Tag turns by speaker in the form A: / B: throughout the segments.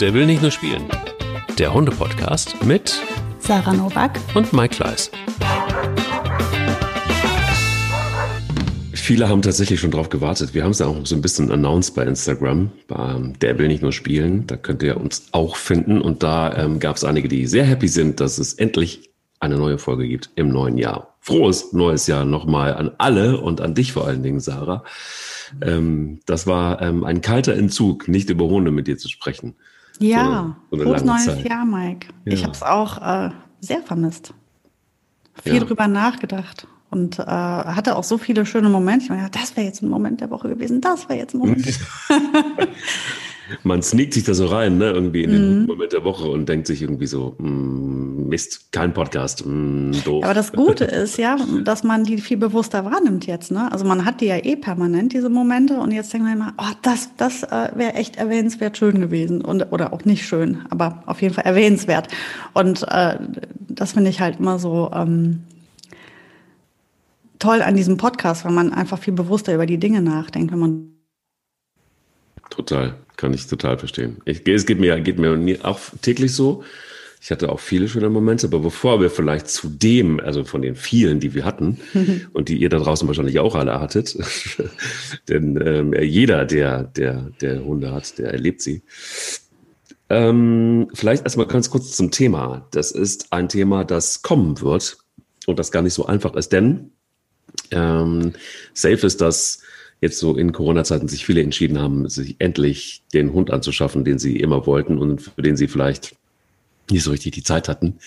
A: Der will nicht nur spielen. Der Hunde-Podcast mit
B: Sarah Novak
A: und Mike Kleiss.
C: Viele haben tatsächlich schon drauf gewartet. Wir haben es auch so ein bisschen announced bei Instagram. Bei Der will nicht nur spielen. Da könnt ihr uns auch finden. Und da ähm, gab es einige, die sehr happy sind, dass es endlich eine neue Folge gibt im neuen Jahr. Frohes neues Jahr nochmal an alle und an dich vor allen Dingen, Sarah. Ähm, das war ähm, ein kalter Entzug, nicht über Hunde mit dir zu sprechen.
B: Ja, so, so frohes neues Zeit. Jahr, Mike. Ja. Ich habe es auch äh, sehr vermisst. Viel ja. drüber nachgedacht und äh, hatte auch so viele schöne Momente. Ich meine, das wäre jetzt ein Moment der Woche gewesen, das wäre jetzt ein Moment.
C: Man sneakt sich da so rein, ne, irgendwie in den mhm. Moment der Woche und denkt sich irgendwie so, mm, Mist, kein Podcast, mm, doof.
B: Aber das Gute ist ja, dass man die viel bewusster wahrnimmt jetzt, ne? Also man hat die ja eh permanent, diese Momente, und jetzt denkt man immer, oh, das, das äh, wäre echt erwähnenswert schön gewesen. Und, oder auch nicht schön, aber auf jeden Fall erwähnenswert. Und äh, das finde ich halt immer so. Ähm, toll an diesem Podcast, weil man einfach viel bewusster über die Dinge nachdenkt, wenn man
C: Total, kann ich total verstehen. Ich, es geht mir, geht mir auch täglich so. Ich hatte auch viele schöne Momente, aber bevor wir vielleicht zu dem, also von den vielen, die wir hatten und die ihr da draußen wahrscheinlich auch alle hattet, denn ähm, jeder, der, der, der Hunde hat, der erlebt sie. Ähm, vielleicht erstmal ganz kurz zum Thema. Das ist ein Thema, das kommen wird und das gar nicht so einfach ist, denn ähm, safe ist, dass jetzt so in Corona-Zeiten sich viele entschieden haben, sich endlich den Hund anzuschaffen, den sie immer wollten und für den sie vielleicht nicht so richtig die Zeit hatten.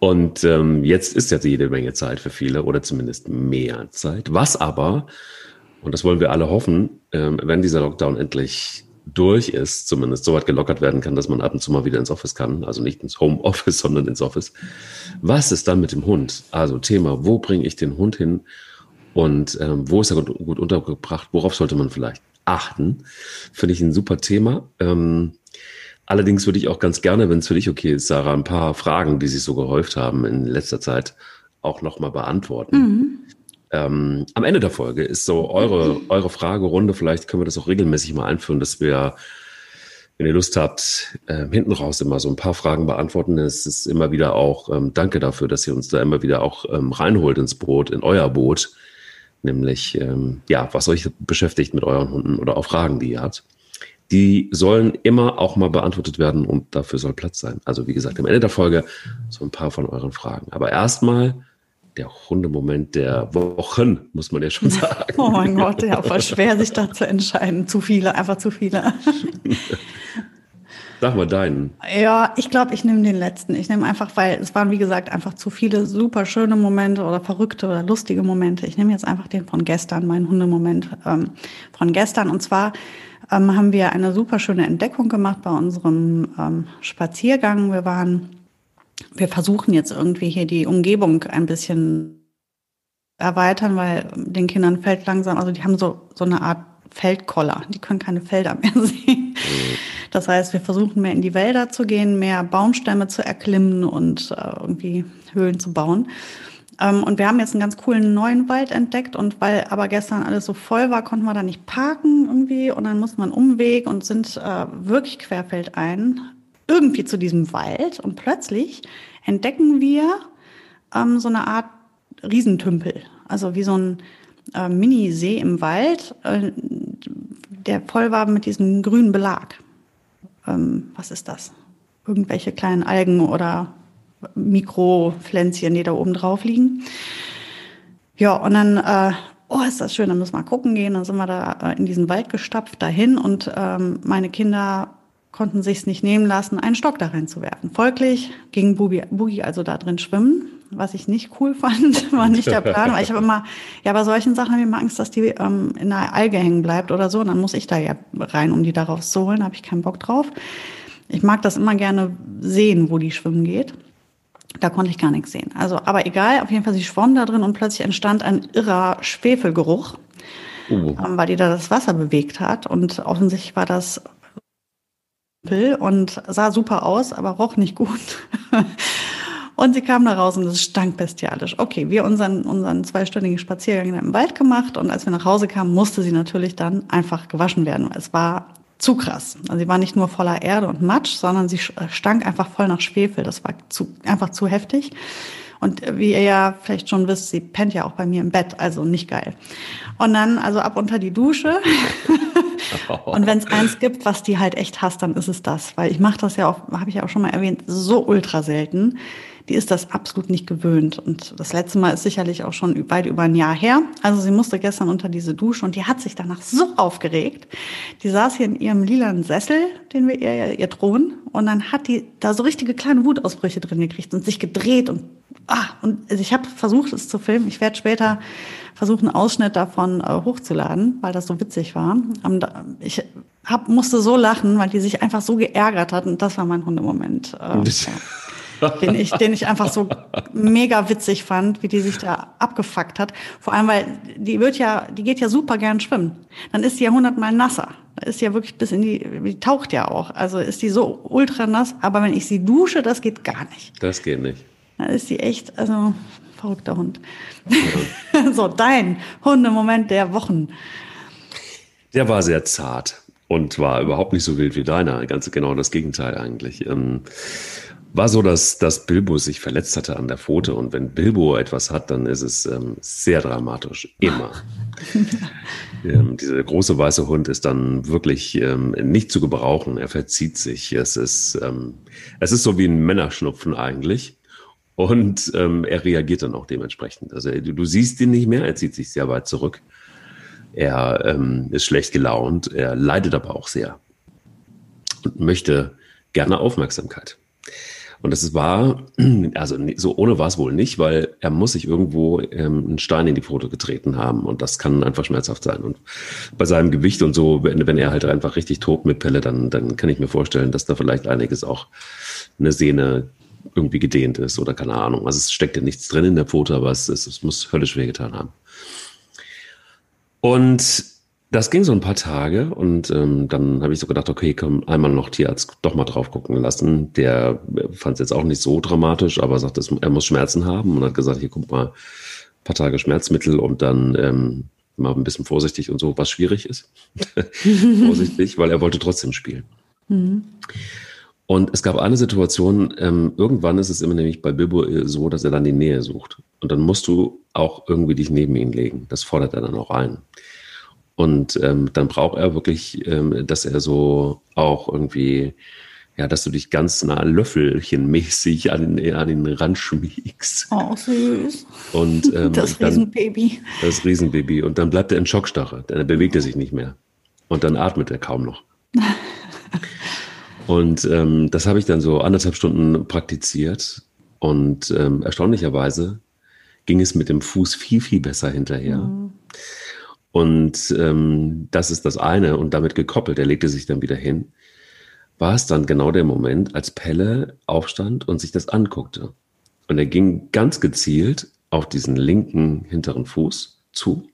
C: Und ähm, jetzt ist ja jede Menge Zeit für viele oder zumindest mehr Zeit. Was aber, und das wollen wir alle hoffen, ähm, wenn dieser Lockdown endlich durch ist, zumindest so weit gelockert werden kann, dass man ab und zu mal wieder ins Office kann, also nicht ins Homeoffice, sondern ins Office. Was ist dann mit dem Hund? Also Thema, wo bringe ich den Hund hin? Und ähm, wo ist er gut, gut, untergebracht? Worauf sollte man vielleicht achten? Finde ich ein super Thema. Ähm, allerdings würde ich auch ganz gerne, wenn es für dich okay ist, Sarah, ein paar Fragen, die sich so gehäuft haben in letzter Zeit, auch nochmal beantworten. Mhm. Ähm, am Ende der Folge ist so eure, eure Fragerunde. Vielleicht können wir das auch regelmäßig mal einführen, dass wir wenn ihr Lust habt, äh, hinten raus immer so ein paar Fragen beantworten. Es ist immer wieder auch, ähm, danke dafür, dass ihr uns da immer wieder auch ähm, reinholt ins Boot, in euer Boot nämlich ähm, ja, was euch beschäftigt mit euren Hunden oder auch Fragen, die ihr habt. Die sollen immer auch mal beantwortet werden und dafür soll Platz sein. Also wie gesagt, am Ende der Folge so ein paar von euren Fragen. Aber erstmal der Hundemoment der Wochen, muss man ja schon sagen.
B: Oh mein Gott, ja, voll schwer, sich da zu entscheiden. Zu viele, einfach zu viele.
C: Sag mal deinen.
B: Ja, ich glaube, ich nehme den letzten. Ich nehme einfach, weil es waren, wie gesagt, einfach zu viele super schöne Momente oder verrückte oder lustige Momente. Ich nehme jetzt einfach den von gestern, meinen Hundemoment ähm, von gestern. Und zwar ähm, haben wir eine super schöne Entdeckung gemacht bei unserem ähm, Spaziergang. Wir waren, wir versuchen jetzt irgendwie hier die Umgebung ein bisschen erweitern, weil den Kindern fällt langsam, also die haben so, so eine Art Feldkoller. Die können keine Felder mehr sehen. Das heißt, wir versuchen mehr in die Wälder zu gehen, mehr Baumstämme zu erklimmen und äh, irgendwie Höhlen zu bauen. Ähm, und wir haben jetzt einen ganz coolen neuen Wald entdeckt und weil aber gestern alles so voll war, konnten wir da nicht parken irgendwie und dann mussten wir einen Umweg und sind äh, wirklich querfeldein irgendwie zu diesem Wald und plötzlich entdecken wir ähm, so eine Art Riesentümpel, also wie so ein äh, Minisee im Wald, äh, der voll war mit diesem grünen Belag ähm, was ist das? Irgendwelche kleinen Algen oder Mikropflänzchen, die da oben drauf liegen. Ja, und dann, äh, oh, ist das schön, dann müssen wir mal gucken gehen. Dann sind wir da äh, in diesen Wald gestapft dahin und ähm, meine Kinder konnten sich's nicht nehmen lassen, einen Stock da reinzuwerfen. Folglich ging Bugi, Bugi also da drin schwimmen, was ich nicht cool fand, war nicht der Plan. Weil ich habe immer, ja, bei solchen Sachen habe ich immer Angst, dass die ähm, in einer Alge hängen bleibt oder so. Und dann muss ich da ja rein, um die darauf zu holen. Da habe ich keinen Bock drauf. Ich mag das immer gerne sehen, wo die schwimmen geht. Da konnte ich gar nichts sehen. Also, aber egal, auf jeden Fall, sie schwamm da drin und plötzlich entstand ein irrer Schwefelgeruch, uh. ähm, weil die da das Wasser bewegt hat. Und offensichtlich war das und sah super aus, aber roch nicht gut. und sie kam da raus und es stank bestialisch. Okay, wir unseren, unseren zweistündigen Spaziergang im Wald gemacht und als wir nach Hause kamen, musste sie natürlich dann einfach gewaschen werden. Es war zu krass. Also sie war nicht nur voller Erde und Matsch, sondern sie stank einfach voll nach Schwefel. Das war zu, einfach zu heftig. Und wie ihr ja vielleicht schon wisst, sie pennt ja auch bei mir im Bett, also nicht geil. Und dann also ab unter die Dusche. und wenn es eins gibt, was die halt echt hasst, dann ist es das. Weil ich mache das ja auch, habe ich ja auch schon mal erwähnt, so ultra selten die ist das absolut nicht gewöhnt. Und das letzte Mal ist sicherlich auch schon weit über ein Jahr her. Also sie musste gestern unter diese Dusche und die hat sich danach so aufgeregt. Die saß hier in ihrem lilanen Sessel, den wir ihr, ihr drohen. Und dann hat die da so richtige kleine Wutausbrüche drin gekriegt und sich gedreht und ah, und ich habe versucht, es zu filmen. Ich werde später versuchen, einen Ausschnitt davon äh, hochzuladen, weil das so witzig war. Und ich hab, musste so lachen, weil die sich einfach so geärgert hat. Und das war mein Hundemoment. Äh, ja den ich, den ich einfach so mega witzig fand, wie die sich da abgefuckt hat. Vor allem, weil die wird ja, die geht ja super gern schwimmen. Dann ist sie ja hundertmal nasser. Da ist sie ja wirklich bis in die, die taucht ja auch. Also ist die so ultra nass. Aber wenn ich sie dusche, das geht gar nicht.
C: Das geht nicht.
B: Da ist sie echt, also verrückter Hund. Ja. so, dein Hundemoment der Wochen.
C: Der war sehr zart und war überhaupt nicht so wild wie deiner. Ganz genau das Gegenteil eigentlich. Ähm, war so, dass, dass Bilbo sich verletzt hatte an der Pfote. Und wenn Bilbo etwas hat, dann ist es ähm, sehr dramatisch. Immer. ähm, dieser große weiße Hund ist dann wirklich ähm, nicht zu gebrauchen. Er verzieht sich. Es ist, ähm, es ist so wie ein Männerschnupfen eigentlich. Und ähm, er reagiert dann auch dementsprechend. Also du, du siehst ihn nicht mehr, er zieht sich sehr weit zurück. Er ähm, ist schlecht gelaunt, er leidet aber auch sehr und möchte gerne Aufmerksamkeit. Und das war, also so ohne war es wohl nicht, weil er muss sich irgendwo ähm, einen Stein in die Pfote getreten haben und das kann einfach schmerzhaft sein. Und bei seinem Gewicht und so, wenn, wenn er halt einfach richtig tobt mit Pelle, dann, dann kann ich mir vorstellen, dass da vielleicht einiges auch eine Sehne irgendwie gedehnt ist oder keine Ahnung. Also es steckt ja nichts drin in der Pfote, aber es, es, es muss höllisch wehgetan haben. Und das ging so ein paar Tage und ähm, dann habe ich so gedacht, okay, komm, einmal noch Tierarzt doch mal drauf gucken lassen. Der fand es jetzt auch nicht so dramatisch, aber sagt, er muss Schmerzen haben und hat gesagt, hier guck mal, ein paar Tage Schmerzmittel und dann ähm, mal ein bisschen vorsichtig und so, was schwierig ist. vorsichtig, weil er wollte trotzdem spielen. Mhm. Und es gab eine Situation, ähm, irgendwann ist es immer nämlich bei Bilbo so, dass er dann die Nähe sucht. Und dann musst du auch irgendwie dich neben ihn legen. Das fordert er dann auch ein. Und ähm, dann braucht er wirklich, ähm, dass er so auch irgendwie, ja, dass du dich ganz nah löffelchenmäßig an den, an den Rand schmiegst.
B: Oh, süß.
C: Und, ähm,
B: das Riesenbaby.
C: Dann, das Riesenbaby. Und dann bleibt er in Schockstarre. Dann bewegt er sich nicht mehr. Und dann atmet er kaum noch. und ähm, das habe ich dann so anderthalb Stunden praktiziert. Und ähm, erstaunlicherweise ging es mit dem Fuß viel, viel besser hinterher. Mhm. Und ähm, das ist das eine und damit gekoppelt, er legte sich dann wieder hin, war es dann genau der Moment, als Pelle aufstand und sich das anguckte. Und er ging ganz gezielt auf diesen linken hinteren Fuß zu,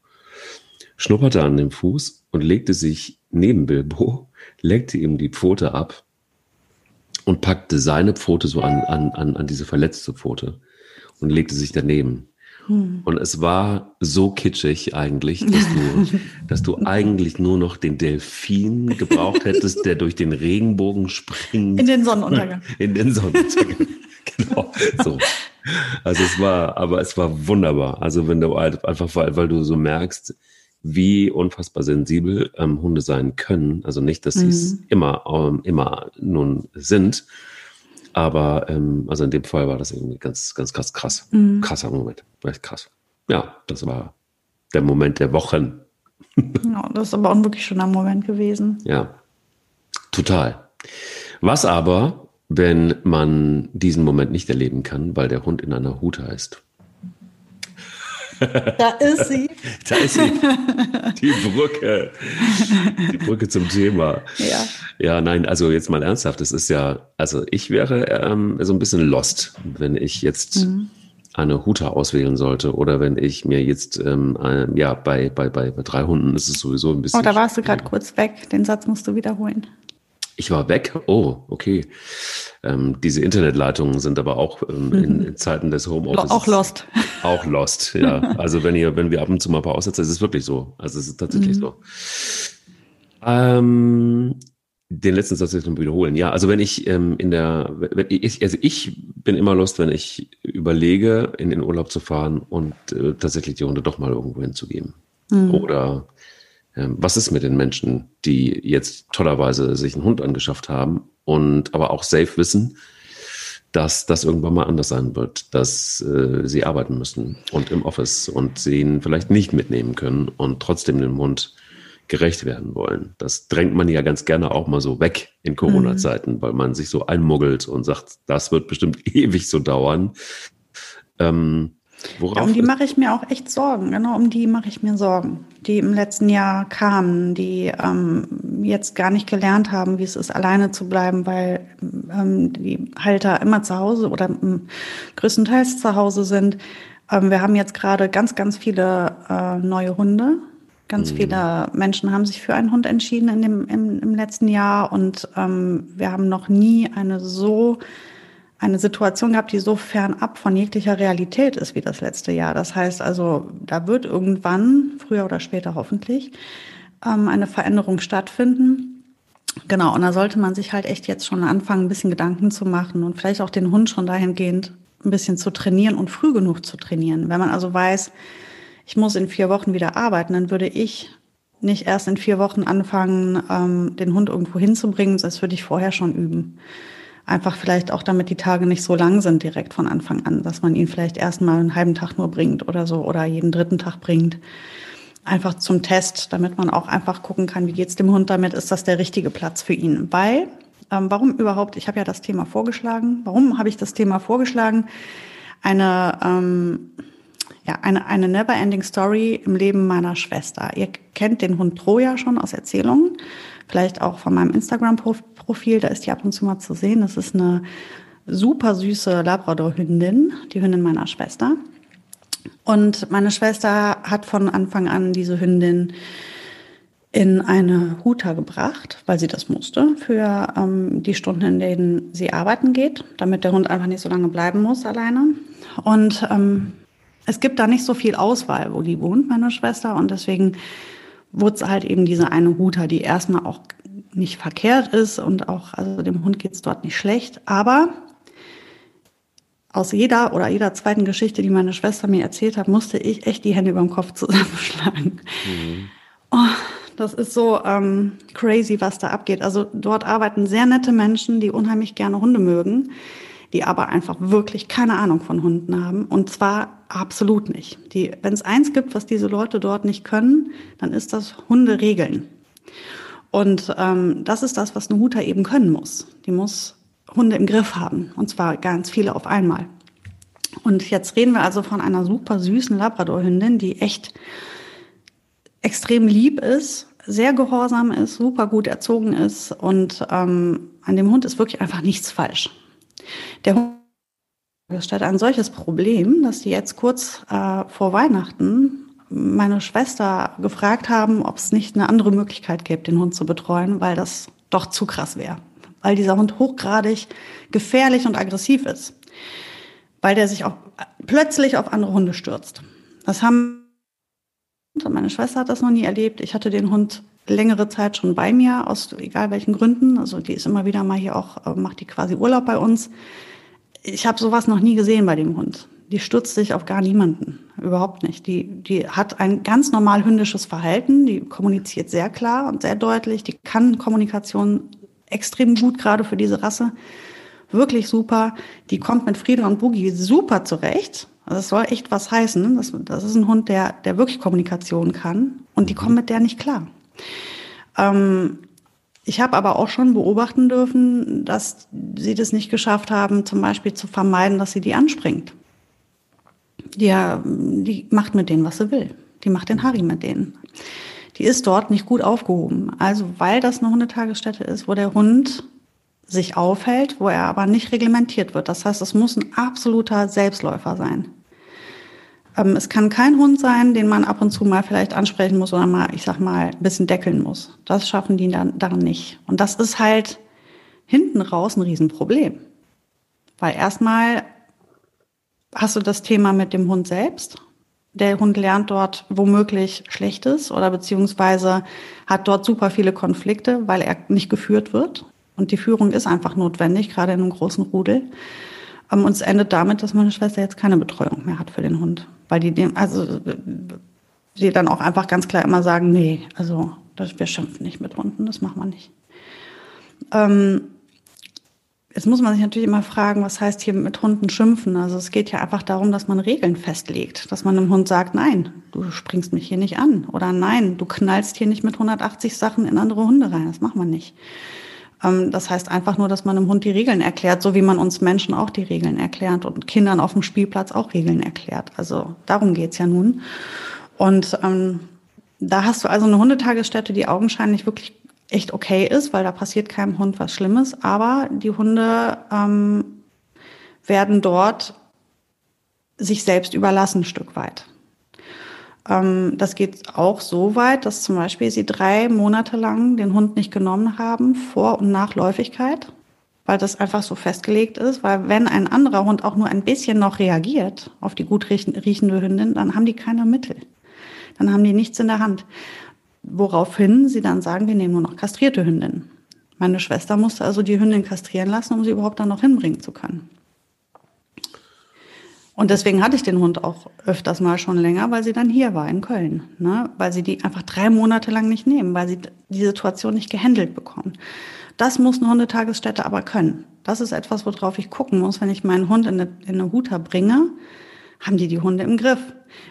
C: schnupperte an dem Fuß und legte sich neben Bilbo, legte ihm die Pfote ab und packte seine Pfote so an, an, an, an diese verletzte Pfote und legte sich daneben. Hm. Und es war so kitschig eigentlich, dass du, dass du eigentlich nur noch den Delfin gebraucht hättest, der durch den Regenbogen springt.
B: In den Sonnenuntergang.
C: In den Sonnenuntergang. genau. So. Also es war, aber es war wunderbar. Also wenn du halt einfach, weil, weil du so merkst, wie unfassbar sensibel ähm, Hunde sein können. Also nicht, dass sie es mhm. immer, ähm, immer nun sind, aber ähm, also in dem Fall war das irgendwie ganz, ganz krass, krass. Mhm. Krasser Moment. Echt krass. Ja, das war der Moment der Wochen.
B: ja, das ist aber auch ein wirklich schöner Moment gewesen.
C: Ja, total. Was aber, wenn man diesen Moment nicht erleben kann, weil der Hund in einer Hut heißt?
B: Da ist sie.
C: Da ist sie. Die Brücke. Die Brücke zum Thema.
B: Ja.
C: Ja, nein, also jetzt mal ernsthaft. Es ist ja, also ich wäre ähm, so ein bisschen lost, wenn ich jetzt mhm. eine Huta auswählen sollte oder wenn ich mir jetzt, ähm, äh, ja, bei, bei, bei, bei drei Hunden ist es sowieso ein bisschen.
B: Oh, da warst du gerade kurz weg. Den Satz musst du wiederholen.
C: Ich war weg. Oh, okay. Ähm, diese Internetleitungen sind aber auch ähm, in, mhm. in, Zeiten des Homeoffice.
B: Auch lost.
C: Auch lost, ja. Also wenn ihr, wenn wir ab und zu mal ein paar aussetzen, ist es wirklich so. Also es ist tatsächlich mhm. so. Ähm, den letzten Satz jetzt noch wiederholen. Ja, also wenn ich ähm, in der, wenn ich, also ich bin immer lust, wenn ich überlege, in den Urlaub zu fahren und äh, tatsächlich die Hunde doch mal irgendwo hinzugeben. Mhm. Oder was ist mit den Menschen, die jetzt tollerweise sich einen Hund angeschafft haben und aber auch safe wissen, dass das irgendwann mal anders sein wird, dass äh, sie arbeiten müssen und im Office und sie ihn vielleicht nicht mitnehmen können und trotzdem den Hund gerecht werden wollen. Das drängt man ja ganz gerne auch mal so weg in Corona-Zeiten, mhm. weil man sich so einmuggelt und sagt, das wird bestimmt ewig so dauern.
B: Ähm, ja, um die mache ich mir auch echt Sorgen. Genau, um die mache ich mir Sorgen, die im letzten Jahr kamen, die ähm, jetzt gar nicht gelernt haben, wie es ist, alleine zu bleiben, weil ähm, die Halter immer zu Hause oder ähm, größtenteils zu Hause sind. Ähm, wir haben jetzt gerade ganz, ganz viele äh, neue Hunde. Ganz mhm. viele Menschen haben sich für einen Hund entschieden in dem, im, im letzten Jahr und ähm, wir haben noch nie eine so eine Situation gehabt, die so fernab von jeglicher Realität ist wie das letzte Jahr. Das heißt also, da wird irgendwann, früher oder später hoffentlich, ähm, eine Veränderung stattfinden. Genau, und da sollte man sich halt echt jetzt schon anfangen, ein bisschen Gedanken zu machen und vielleicht auch den Hund schon dahingehend ein bisschen zu trainieren und früh genug zu trainieren. Wenn man also weiß, ich muss in vier Wochen wieder arbeiten, dann würde ich nicht erst in vier Wochen anfangen, ähm, den Hund irgendwo hinzubringen, das würde ich vorher schon üben. Einfach vielleicht auch, damit die Tage nicht so lang sind direkt von Anfang an, dass man ihn vielleicht erst mal einen halben Tag nur bringt oder so oder jeden dritten Tag bringt. Einfach zum Test, damit man auch einfach gucken kann, wie geht's dem Hund damit, ist das der richtige Platz für ihn. Weil, ähm, warum überhaupt, ich habe ja das Thema vorgeschlagen, warum habe ich das Thema vorgeschlagen? Eine, ähm, ja, eine, eine never-ending Story im Leben meiner Schwester. Ihr kennt den Hund Troja schon aus Erzählungen, vielleicht auch von meinem Instagram-Profil Profil, da ist die ab und zu mal zu sehen. Das ist eine super süße Labrador-Hündin, die Hündin meiner Schwester. Und meine Schwester hat von Anfang an diese Hündin in eine Huta gebracht, weil sie das musste für ähm, die Stunden, in denen sie arbeiten geht, damit der Hund einfach nicht so lange bleiben muss alleine. Und ähm, es gibt da nicht so viel Auswahl, wo die wohnt, meine Schwester. Und deswegen wurde es halt eben diese eine Huta, die erstmal auch nicht verkehrt ist und auch, also dem Hund geht es dort nicht schlecht. Aber aus jeder oder jeder zweiten Geschichte, die meine Schwester mir erzählt hat, musste ich echt die Hände über dem Kopf zusammenschlagen. Mhm. Oh, das ist so ähm, crazy, was da abgeht. Also dort arbeiten sehr nette Menschen, die unheimlich gerne Hunde mögen, die aber einfach wirklich keine Ahnung von Hunden haben. Und zwar absolut nicht. wenn es eins gibt, was diese Leute dort nicht können, dann ist das Hunde regeln. Und ähm, das ist das, was eine Huta eben können muss. Die muss Hunde im Griff haben. Und zwar ganz viele auf einmal. Und jetzt reden wir also von einer super süßen Labradorhündin, die echt extrem lieb ist, sehr gehorsam ist, super gut erzogen ist. Und ähm, an dem Hund ist wirklich einfach nichts falsch. Der Hund stellt ein solches Problem, dass die jetzt kurz äh, vor Weihnachten meine Schwester gefragt haben, ob es nicht eine andere Möglichkeit gibt, den Hund zu betreuen, weil das doch zu krass wäre. Weil dieser Hund hochgradig gefährlich und aggressiv ist. Weil der sich auch plötzlich auf andere Hunde stürzt. Das haben meine Schwester hat das noch nie erlebt. Ich hatte den Hund längere Zeit schon bei mir, aus egal welchen Gründen. Also die ist immer wieder mal hier auch, äh, macht die quasi Urlaub bei uns. Ich habe sowas noch nie gesehen bei dem Hund die stürzt sich auf gar niemanden. Überhaupt nicht. Die, die hat ein ganz normal hündisches Verhalten. Die kommuniziert sehr klar und sehr deutlich. Die kann Kommunikation extrem gut, gerade für diese Rasse. Wirklich super. Die kommt mit Frieda und Boogie super zurecht. Also das soll echt was heißen. Das, das ist ein Hund, der, der wirklich Kommunikation kann. Und die kommen mit der nicht klar. Ähm, ich habe aber auch schon beobachten dürfen, dass sie das nicht geschafft haben, zum Beispiel zu vermeiden, dass sie die anspringt. Die, die macht mit denen, was sie will. Die macht den Harry mit denen. Die ist dort nicht gut aufgehoben. Also, weil das eine Hundetagesstätte ist, wo der Hund sich aufhält, wo er aber nicht reglementiert wird. Das heißt, es muss ein absoluter Selbstläufer sein. Ähm, es kann kein Hund sein, den man ab und zu mal vielleicht ansprechen muss oder mal, ich sag mal, ein bisschen deckeln muss. Das schaffen die dann, dann nicht. Und das ist halt hinten raus ein Riesenproblem. Weil erstmal hast du das Thema mit dem Hund selbst. der Hund lernt dort womöglich Schlechtes oder beziehungsweise hat dort super viele Konflikte, weil er nicht geführt wird. Und die Führung ist einfach notwendig, gerade in einem großen Rudel. Ähm, und es endet damit, dass meine Schwester jetzt keine Betreuung mehr hat für den Hund. Weil die dem, also sie dann auch einfach ganz klar immer sagen, nee, also das, wir schimpfen nicht mit Hunden, das machen wir nicht. Ähm, Jetzt muss man sich natürlich immer fragen, was heißt hier mit Hunden schimpfen? Also es geht ja einfach darum, dass man Regeln festlegt, dass man einem Hund sagt, nein, du springst mich hier nicht an oder nein, du knallst hier nicht mit 180 Sachen in andere Hunde rein. Das macht man nicht. Ähm, das heißt einfach nur, dass man einem Hund die Regeln erklärt, so wie man uns Menschen auch die Regeln erklärt und Kindern auf dem Spielplatz auch Regeln erklärt. Also darum geht's ja nun. Und ähm, da hast du also eine Hundetagesstätte, die augenscheinlich wirklich echt okay ist, weil da passiert keinem Hund was Schlimmes. Aber die Hunde ähm, werden dort sich selbst überlassen, ein Stück weit. Ähm, das geht auch so weit, dass zum Beispiel sie drei Monate lang den Hund nicht genommen haben, vor und nach Läufigkeit, weil das einfach so festgelegt ist. Weil wenn ein anderer Hund auch nur ein bisschen noch reagiert auf die gut riechende Hündin, dann haben die keine Mittel. Dann haben die nichts in der Hand. Woraufhin sie dann sagen, wir nehmen nur noch kastrierte Hündinnen. Meine Schwester musste also die Hündin kastrieren lassen, um sie überhaupt dann noch hinbringen zu können. Und deswegen hatte ich den Hund auch öfters mal schon länger, weil sie dann hier war in Köln. Ne? Weil sie die einfach drei Monate lang nicht nehmen, weil sie die Situation nicht gehandelt bekommen. Das muss eine Hundetagesstätte aber können. Das ist etwas, worauf ich gucken muss, wenn ich meinen Hund in eine, in eine Huta bringe haben die die Hunde im Griff.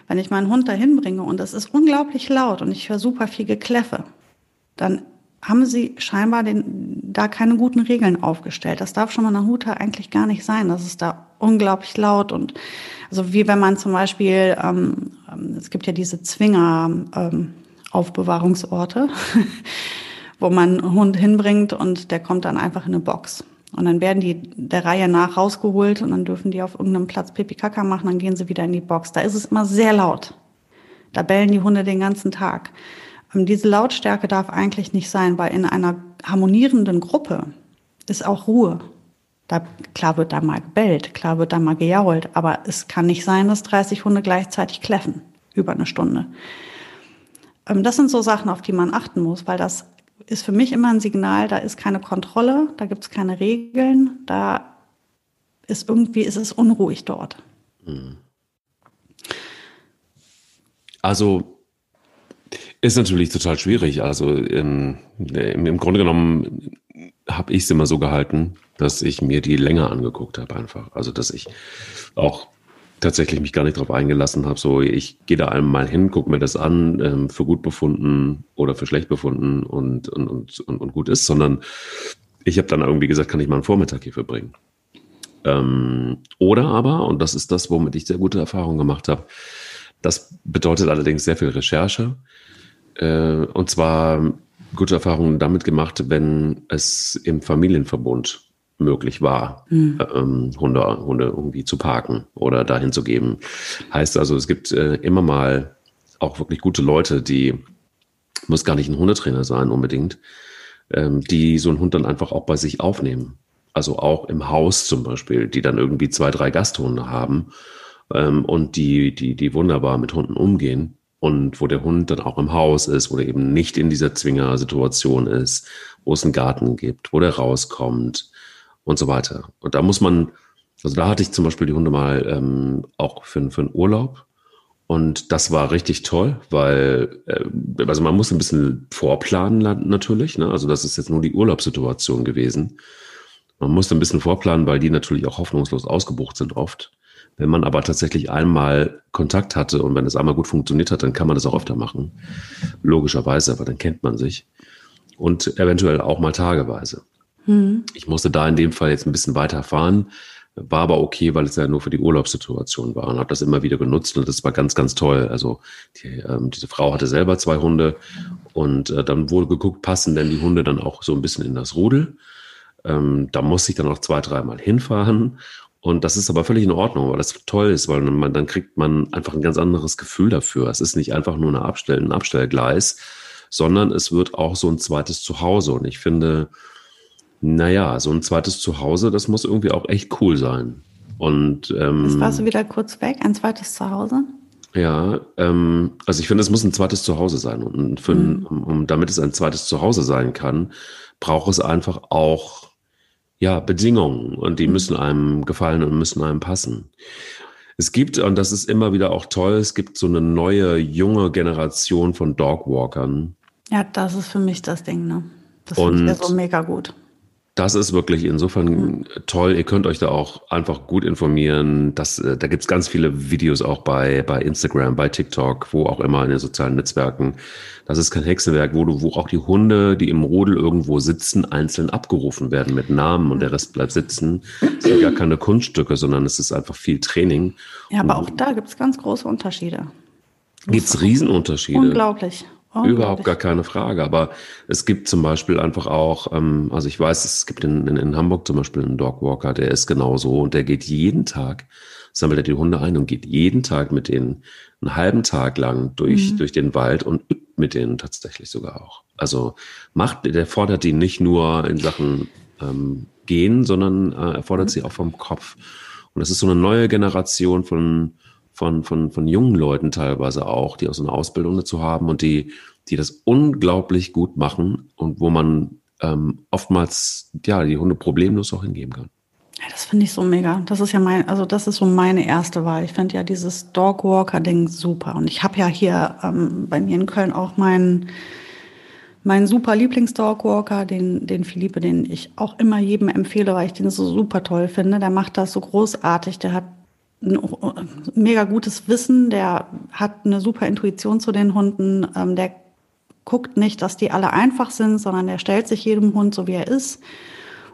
B: Wenn ich meinen Hund dahin bringe und es ist unglaublich laut und ich höre super viel Gekläffe, dann haben sie scheinbar den, da keine guten Regeln aufgestellt. Das darf schon mal eine Huta eigentlich gar nicht sein. Das ist da unglaublich laut und also wie wenn man zum Beispiel, ähm, ähm es gibt ja diese Zwinger ähm, Aufbewahrungsorte, wo man einen Hund hinbringt und der kommt dann einfach in eine Box. Und dann werden die der Reihe nach rausgeholt und dann dürfen die auf irgendeinem Platz Pipi Kaka machen, dann gehen sie wieder in die Box. Da ist es immer sehr laut. Da bellen die Hunde den ganzen Tag. Und diese Lautstärke darf eigentlich nicht sein, weil in einer harmonierenden Gruppe ist auch Ruhe. Da, klar wird da mal gebellt, klar wird da mal gejault, aber es kann nicht sein, dass 30 Hunde gleichzeitig kläffen über eine Stunde. Ähm, das sind so Sachen, auf die man achten muss, weil das ist für mich immer ein Signal, da ist keine Kontrolle, da gibt es keine Regeln, da ist irgendwie, ist es unruhig dort. Hm.
C: Also ist natürlich total schwierig. Also im, im Grunde genommen habe ich es immer so gehalten, dass ich mir die länger angeguckt habe einfach. Also dass ich auch tatsächlich mich gar nicht darauf eingelassen habe. So, ich gehe da einmal hin, gucke mir das an, ähm, für gut befunden oder für schlecht befunden und, und, und, und, und gut ist, sondern ich habe dann irgendwie gesagt, kann ich mal einen Vormittag hier verbringen. Ähm, oder aber, und das ist das, womit ich sehr gute Erfahrungen gemacht habe, das bedeutet allerdings sehr viel Recherche. Äh, und zwar gute Erfahrungen damit gemacht, wenn es im Familienverbund möglich war, mhm. ähm, Hunde, Hunde irgendwie zu parken oder dahin zu geben. Heißt also, es gibt äh, immer mal auch wirklich gute Leute, die, muss gar nicht ein Hundetrainer sein unbedingt, ähm, die so einen Hund dann einfach auch bei sich aufnehmen. Also auch im Haus zum Beispiel, die dann irgendwie zwei, drei Gasthunde haben ähm, und die, die, die wunderbar mit Hunden umgehen und wo der Hund dann auch im Haus ist, wo er eben nicht in dieser Zwingersituation ist, wo es einen Garten gibt, wo der rauskommt, und so weiter. Und da muss man, also da hatte ich zum Beispiel die Hunde mal ähm, auch für, für einen Urlaub. Und das war richtig toll, weil, äh, also man muss ein bisschen vorplanen natürlich. Ne? Also das ist jetzt nur die Urlaubssituation gewesen. Man muss ein bisschen vorplanen, weil die natürlich auch hoffnungslos ausgebucht sind oft. Wenn man aber tatsächlich einmal Kontakt hatte und wenn es einmal gut funktioniert hat, dann kann man das auch öfter machen. Logischerweise, aber dann kennt man sich. Und eventuell auch mal tageweise. Mhm. Ich musste da in dem Fall jetzt ein bisschen weiter fahren, war aber okay, weil es ja nur für die Urlaubssituation war und habe das immer wieder genutzt und das war ganz, ganz toll. Also die, ähm, diese Frau hatte selber zwei Hunde und äh, dann wurde geguckt, passen denn die Hunde dann auch so ein bisschen in das Rudel. Ähm, da musste ich dann auch zwei, dreimal hinfahren und das ist aber völlig in Ordnung, weil das toll ist, weil man, dann kriegt man einfach ein ganz anderes Gefühl dafür. Es ist nicht einfach nur eine Abstell, ein Abstellgleis, sondern es wird auch so ein zweites Zuhause. Und ich finde, naja, so ein zweites Zuhause, das muss irgendwie auch echt cool sein. Und ähm,
B: Jetzt warst du wieder kurz weg, ein zweites Zuhause?
C: Ja, ähm, also ich finde, es muss ein zweites Zuhause sein. Und für, mhm. um, um, damit es ein zweites Zuhause sein kann, braucht es einfach auch ja, Bedingungen und die mhm. müssen einem gefallen und müssen einem passen. Es gibt, und das ist immer wieder auch toll, es gibt so eine neue, junge Generation von Dogwalkern.
B: Ja, das ist für mich das Ding, ne? Das finde ich ja so mega gut.
C: Das ist wirklich insofern mhm. toll. Ihr könnt euch da auch einfach gut informieren. Das, äh, da gibt's ganz viele Videos auch bei, bei Instagram, bei TikTok, wo auch immer in den sozialen Netzwerken. Das ist kein Hexenwerk, wo, du, wo auch die Hunde, die im Rudel irgendwo sitzen, einzeln abgerufen werden mit Namen und der Rest bleibt sitzen. Es sind gar keine Kunststücke, sondern es ist einfach viel Training.
B: Ja, aber auch da gibt's ganz große Unterschiede.
C: Gibt's Riesenunterschiede.
B: Unglaublich.
C: Oh, Überhaupt gar keine Frage. Aber es gibt zum Beispiel einfach auch, ähm, also ich weiß, es gibt in, in, in Hamburg zum Beispiel einen Dogwalker, der ist genauso und der geht jeden Tag, sammelt er die Hunde ein und geht jeden Tag mit denen einen halben Tag lang durch, mhm. durch den Wald und übt mit denen tatsächlich sogar auch. Also macht, der fordert die nicht nur in Sachen ähm, Gehen, sondern äh, er fordert mhm. sie auch vom Kopf. Und das ist so eine neue Generation von von, von, von jungen Leuten teilweise auch, die aus einer Ausbildung dazu haben und die, die das unglaublich gut machen und wo man ähm, oftmals ja die Hunde problemlos auch hingeben kann.
B: Ja, das finde ich so mega. Das ist ja mein, also das ist so meine erste Wahl. Ich finde ja dieses Dogwalker-Ding super. Und ich habe ja hier ähm, bei mir in Köln auch meinen mein super Lieblings-Dogwalker, den, den Philippe, den ich auch immer jedem empfehle, weil ich den so super toll finde. Der macht das so großartig. Der hat ein mega gutes Wissen, der hat eine super Intuition zu den Hunden, ähm, der guckt nicht, dass die alle einfach sind, sondern der stellt sich jedem Hund so, wie er ist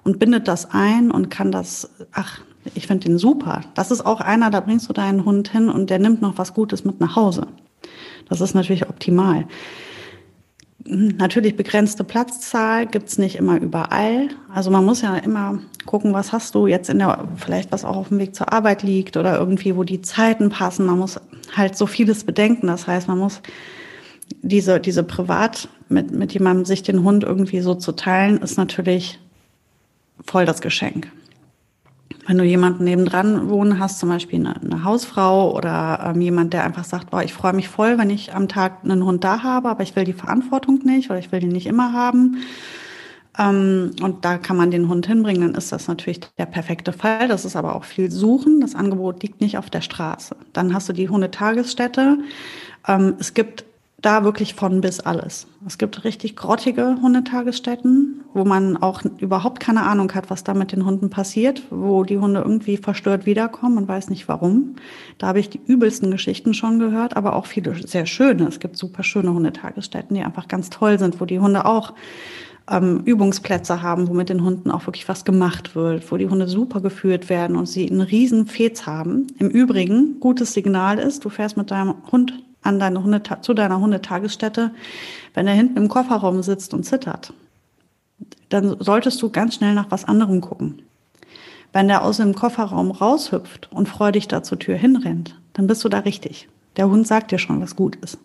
B: und bindet das ein und kann das, ach, ich finde den super. Das ist auch einer, da bringst du deinen Hund hin und der nimmt noch was Gutes mit nach Hause. Das ist natürlich optimal. Natürlich begrenzte Platzzahl gibt's nicht immer überall. Also man muss ja immer gucken, was hast du jetzt in der, vielleicht was auch auf dem Weg zur Arbeit liegt oder irgendwie, wo die Zeiten passen. Man muss halt so vieles bedenken. Das heißt, man muss diese, diese privat mit, mit jemandem sich den Hund irgendwie so zu teilen, ist natürlich voll das Geschenk wenn du jemanden nebendran wohnen hast, zum Beispiel eine, eine Hausfrau oder ähm, jemand, der einfach sagt, boah, ich freue mich voll, wenn ich am Tag einen Hund da habe, aber ich will die Verantwortung nicht oder ich will den nicht immer haben. Ähm, und da kann man den Hund hinbringen, dann ist das natürlich der perfekte Fall. Das ist aber auch viel Suchen. Das Angebot liegt nicht auf der Straße. Dann hast du die Hundetagesstätte. Ähm, es gibt da wirklich von bis alles. Es gibt richtig grottige Hundetagesstätten, wo man auch überhaupt keine Ahnung hat, was da mit den Hunden passiert, wo die Hunde irgendwie verstört wiederkommen und weiß nicht warum. Da habe ich die übelsten Geschichten schon gehört, aber auch viele sehr schöne. Es gibt super schöne Hundetagesstätten, die einfach ganz toll sind, wo die Hunde auch ähm, Übungsplätze haben, wo mit den Hunden auch wirklich was gemacht wird, wo die Hunde super geführt werden und sie einen riesen Fez haben. Im Übrigen, gutes Signal ist, du fährst mit deinem Hund an deine Hunde, zu deiner Hundetagesstätte, wenn er hinten im Kofferraum sitzt und zittert, dann solltest du ganz schnell nach was anderem gucken. Wenn der aus dem Kofferraum raushüpft und freudig da zur Tür hinrennt, dann bist du da richtig. Der Hund sagt dir schon, was gut ist.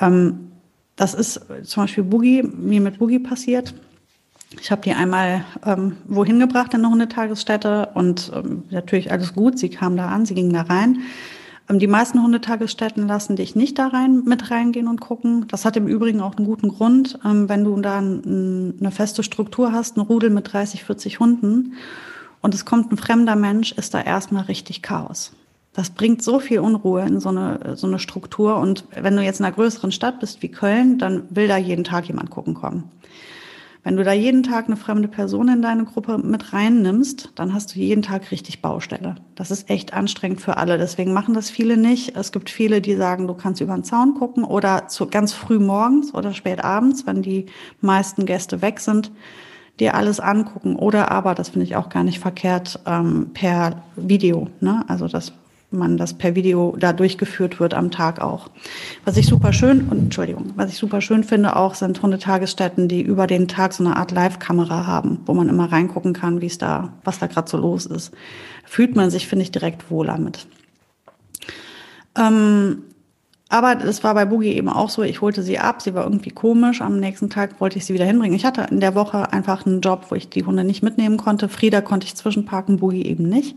B: Ähm, das ist zum Beispiel Boogie, mir mit Boogie passiert. Ich habe die einmal ähm, wohin gebracht in eine Hundetagesstätte und ähm, natürlich alles gut. Sie kam da an, sie ging da rein. Ähm, die meisten Hundetagesstätten lassen dich nicht da rein mit reingehen und gucken. Das hat im Übrigen auch einen guten Grund. Ähm, wenn du da eine feste Struktur hast, ein Rudel mit 30, 40 Hunden und es kommt ein fremder Mensch, ist da erstmal richtig Chaos. Das bringt so viel Unruhe in so eine, so eine Struktur. Und wenn du jetzt in einer größeren Stadt bist wie Köln, dann will da jeden Tag jemand gucken kommen. Wenn du da jeden Tag eine fremde Person in deine Gruppe mit reinnimmst, dann hast du jeden Tag richtig Baustelle. Das ist echt anstrengend für alle. Deswegen machen das viele nicht. Es gibt viele, die sagen, du kannst über den Zaun gucken oder zu, ganz früh morgens oder spät abends, wenn die meisten Gäste weg sind, dir alles angucken. Oder aber, das finde ich auch gar nicht verkehrt, ähm, per Video. Ne? Also das man das per Video da durchgeführt wird am Tag auch. Was ich super schön, und Entschuldigung, was ich super schön finde auch, sind Hundetagesstätten, die über den Tag so eine Art Live-Kamera haben, wo man immer reingucken kann, wie es da, was da gerade so los ist. Fühlt man sich, finde ich, direkt wohler mit. Ähm, aber es war bei Boogie eben auch so, ich holte sie ab, sie war irgendwie komisch. Am nächsten Tag wollte ich sie wieder hinbringen. Ich hatte in der Woche einfach einen Job, wo ich die Hunde nicht mitnehmen konnte. Frieda konnte ich zwischenparken, Boogie eben nicht.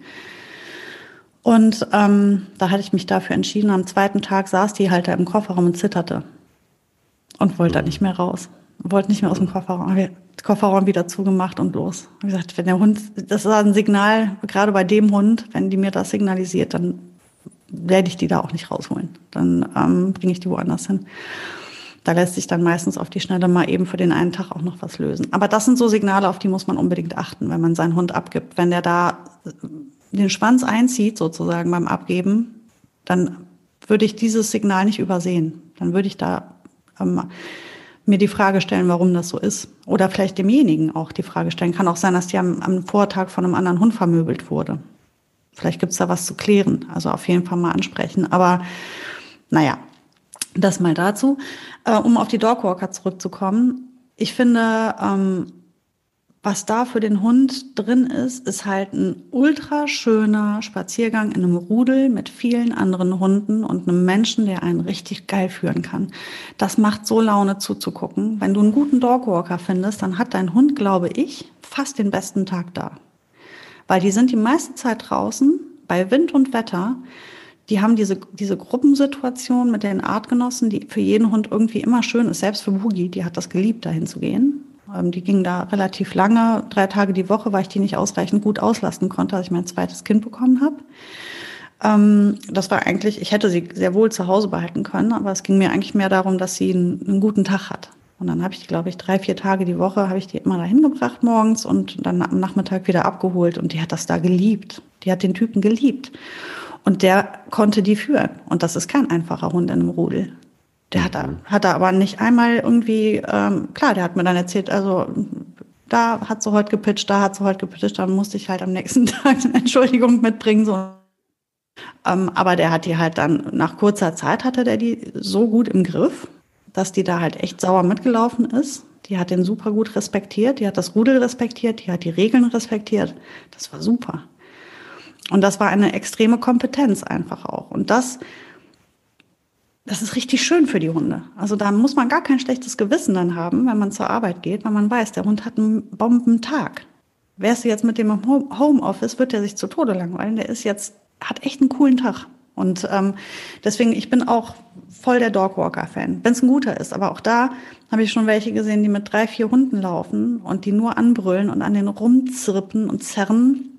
B: Und ähm, da hatte ich mich dafür entschieden. Am zweiten Tag saß die halt da im Kofferraum und zitterte und wollte da nicht mehr raus. Wollte nicht mehr aus dem Kofferraum. Kofferraum wieder zugemacht und los. Wie gesagt, wenn der Hund, das ist ein Signal, gerade bei dem Hund, wenn die mir das signalisiert, dann werde ich die da auch nicht rausholen. Dann ähm, bringe ich die woanders hin. Da lässt sich dann meistens auf die Schnelle mal eben für den einen Tag auch noch was lösen. Aber das sind so Signale, auf die muss man unbedingt achten, wenn man seinen Hund abgibt. Wenn der da den Schwanz einzieht, sozusagen beim Abgeben, dann würde ich dieses Signal nicht übersehen. Dann würde ich da ähm, mir die Frage stellen, warum das so ist. Oder vielleicht demjenigen auch die Frage stellen. Kann auch sein, dass die am, am Vortag von einem anderen Hund vermöbelt wurde. Vielleicht gibt's da was zu klären. Also auf jeden Fall mal ansprechen. Aber naja, das mal dazu. Äh, um auf die Dogwalker zurückzukommen. Ich finde, ähm, was da für den Hund drin ist, ist halt ein ultra schöner Spaziergang in einem Rudel mit vielen anderen Hunden und einem Menschen, der einen richtig geil führen kann. Das macht so Laune zuzugucken. Wenn du einen guten Dogwalker findest, dann hat dein Hund, glaube ich, fast den besten Tag da. Weil die sind die meiste Zeit draußen, bei Wind und Wetter. Die haben diese, diese Gruppensituation mit den Artgenossen, die für jeden Hund irgendwie immer schön ist. Selbst für Boogie, die hat das geliebt, dahin zu gehen die ging da relativ lange, drei Tage die Woche, weil ich die nicht ausreichend gut auslasten konnte, als ich mein zweites Kind bekommen habe. Ähm, das war eigentlich, ich hätte sie sehr wohl zu Hause behalten können, aber es ging mir eigentlich mehr darum, dass sie einen, einen guten Tag hat. Und dann habe ich, glaube ich, drei, vier Tage die Woche habe ich die immer dahin gebracht morgens und dann am Nachmittag wieder abgeholt. Und die hat das da geliebt. Die hat den Typen geliebt. Und der konnte die führen. Und das ist kein einfacher Hund in einem Rudel. Der hat, da, hat da aber nicht einmal irgendwie, ähm, klar, der hat mir dann erzählt, also da hat sie heute gepitcht, da hat sie heute gepitcht, dann musste ich halt am nächsten Tag eine Entschuldigung mitbringen. So. Ähm, aber der hat die halt dann, nach kurzer Zeit hatte der die so gut im Griff, dass die da halt echt sauer mitgelaufen ist. Die hat den super gut respektiert, die hat das Rudel respektiert, die hat die Regeln respektiert. Das war super. Und das war eine extreme Kompetenz einfach auch. Und das das ist richtig schön für die Hunde. Also da muss man gar kein schlechtes Gewissen dann haben, wenn man zur Arbeit geht, weil man weiß, der Hund hat einen Bombentag. Wärst du jetzt mit dem im Homeoffice, wird er sich zu Tode langweilen. Der ist jetzt, hat echt einen coolen Tag. Und ähm, deswegen, ich bin auch voll der Dogwalker-Fan, wenn es ein guter ist. Aber auch da habe ich schon welche gesehen, die mit drei, vier Hunden laufen und die nur anbrüllen und an den rumzirpen und zerren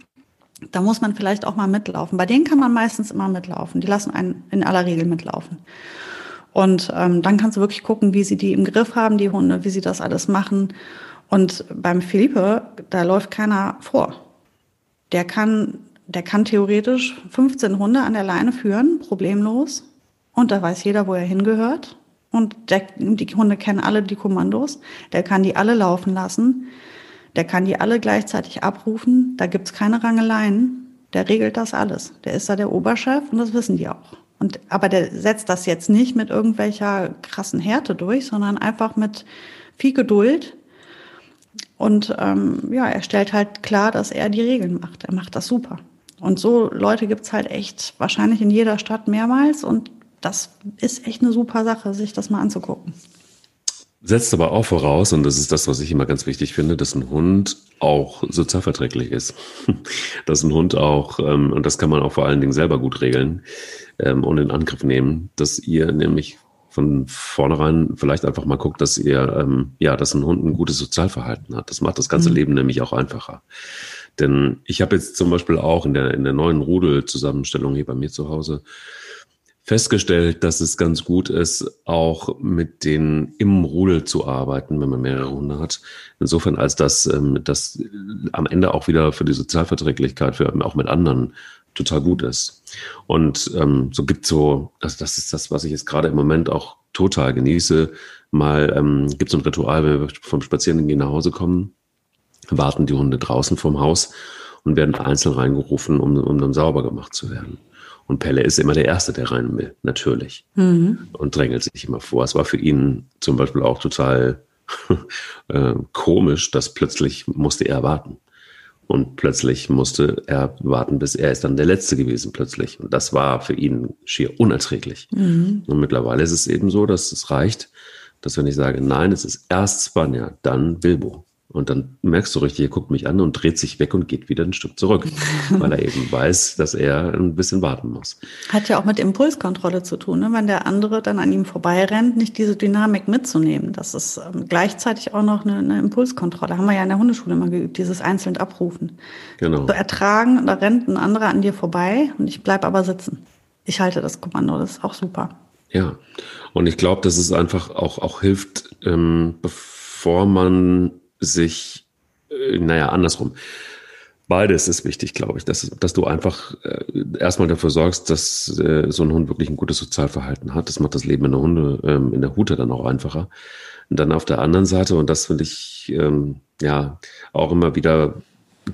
B: da muss man vielleicht auch mal mitlaufen. Bei denen kann man meistens immer mitlaufen. Die lassen einen in aller Regel mitlaufen. Und ähm, dann kannst du wirklich gucken, wie sie die im Griff haben, die Hunde, wie sie das alles machen. Und beim Philippe, da läuft keiner vor. Der kann, der kann theoretisch 15 Hunde an der Leine führen, problemlos. Und da weiß jeder, wo er hingehört. Und der, die Hunde kennen alle die Kommandos. Der kann die alle laufen lassen. Der kann die alle gleichzeitig abrufen. Da gibt's keine Rangeleien. Der regelt das alles. Der ist da der Oberchef und das wissen die auch. Und, aber der setzt das jetzt nicht mit irgendwelcher krassen Härte durch, sondern einfach mit viel Geduld. Und ähm, ja, er stellt halt klar, dass er die Regeln macht. Er macht das super. Und so Leute gibt's halt echt wahrscheinlich in jeder Stadt mehrmals. Und das ist echt eine super Sache, sich das mal anzugucken.
C: Setzt aber auch voraus, und das ist das, was ich immer ganz wichtig finde, dass ein Hund auch sozialverträglich ist. dass ein Hund auch, ähm, und das kann man auch vor allen Dingen selber gut regeln ähm, und in Angriff nehmen, dass ihr nämlich von vornherein vielleicht einfach mal guckt, dass ihr, ähm, ja, dass ein Hund ein gutes Sozialverhalten hat. Das macht das ganze mhm. Leben nämlich auch einfacher. Denn ich habe jetzt zum Beispiel auch in der, in der neuen Rudel-Zusammenstellung hier bei mir zu Hause festgestellt, dass es ganz gut ist, auch mit den im Rudel zu arbeiten, wenn man mehrere Hunde hat. Insofern, als dass ähm, das am Ende auch wieder für die Sozialverträglichkeit, für auch mit anderen total gut ist. Und ähm, so gibt so, also das ist das, was ich jetzt gerade im Moment auch total genieße. Mal ähm, gibt es ein Ritual, wenn wir vom Spazierengehen nach Hause kommen, warten die Hunde draußen vom Haus und werden einzeln reingerufen, um, um dann sauber gemacht zu werden. Und Pelle ist immer der Erste, der rein will, natürlich. Mhm. Und drängelt sich immer vor. Es war für ihn zum Beispiel auch total äh, komisch, dass plötzlich musste er warten. Und plötzlich musste er warten, bis er ist dann der Letzte gewesen plötzlich. Und das war für ihn schier unerträglich. Mhm. Und mittlerweile ist es eben so, dass es reicht, dass wenn ich sage, nein, es ist erst Spanja, dann Bilbo. Und dann merkst du richtig, er guckt mich an und dreht sich weg und geht wieder ein Stück zurück, weil er eben weiß, dass er ein bisschen warten muss.
B: Hat ja auch mit Impulskontrolle zu tun, ne? wenn der andere dann an ihm vorbeirennt, nicht diese Dynamik mitzunehmen. Das ist ähm, gleichzeitig auch noch eine, eine, Impulskontrolle. Haben wir ja in der Hundeschule mal geübt, dieses einzeln abrufen. Genau. So ertragen, da rennt ein anderer an dir vorbei und ich bleib aber sitzen. Ich halte das Kommando, das ist auch super.
C: Ja, und ich glaube, dass es einfach auch, auch hilft, ähm, bevor man sich, äh, naja, andersrum. Beides ist wichtig, glaube ich, dass, dass du einfach äh, erstmal dafür sorgst, dass äh, so ein Hund wirklich ein gutes Sozialverhalten hat. Das macht das Leben in der Hunde, ähm, in der Hute dann auch einfacher. Und dann auf der anderen Seite, und das finde ich ähm, ja auch immer wieder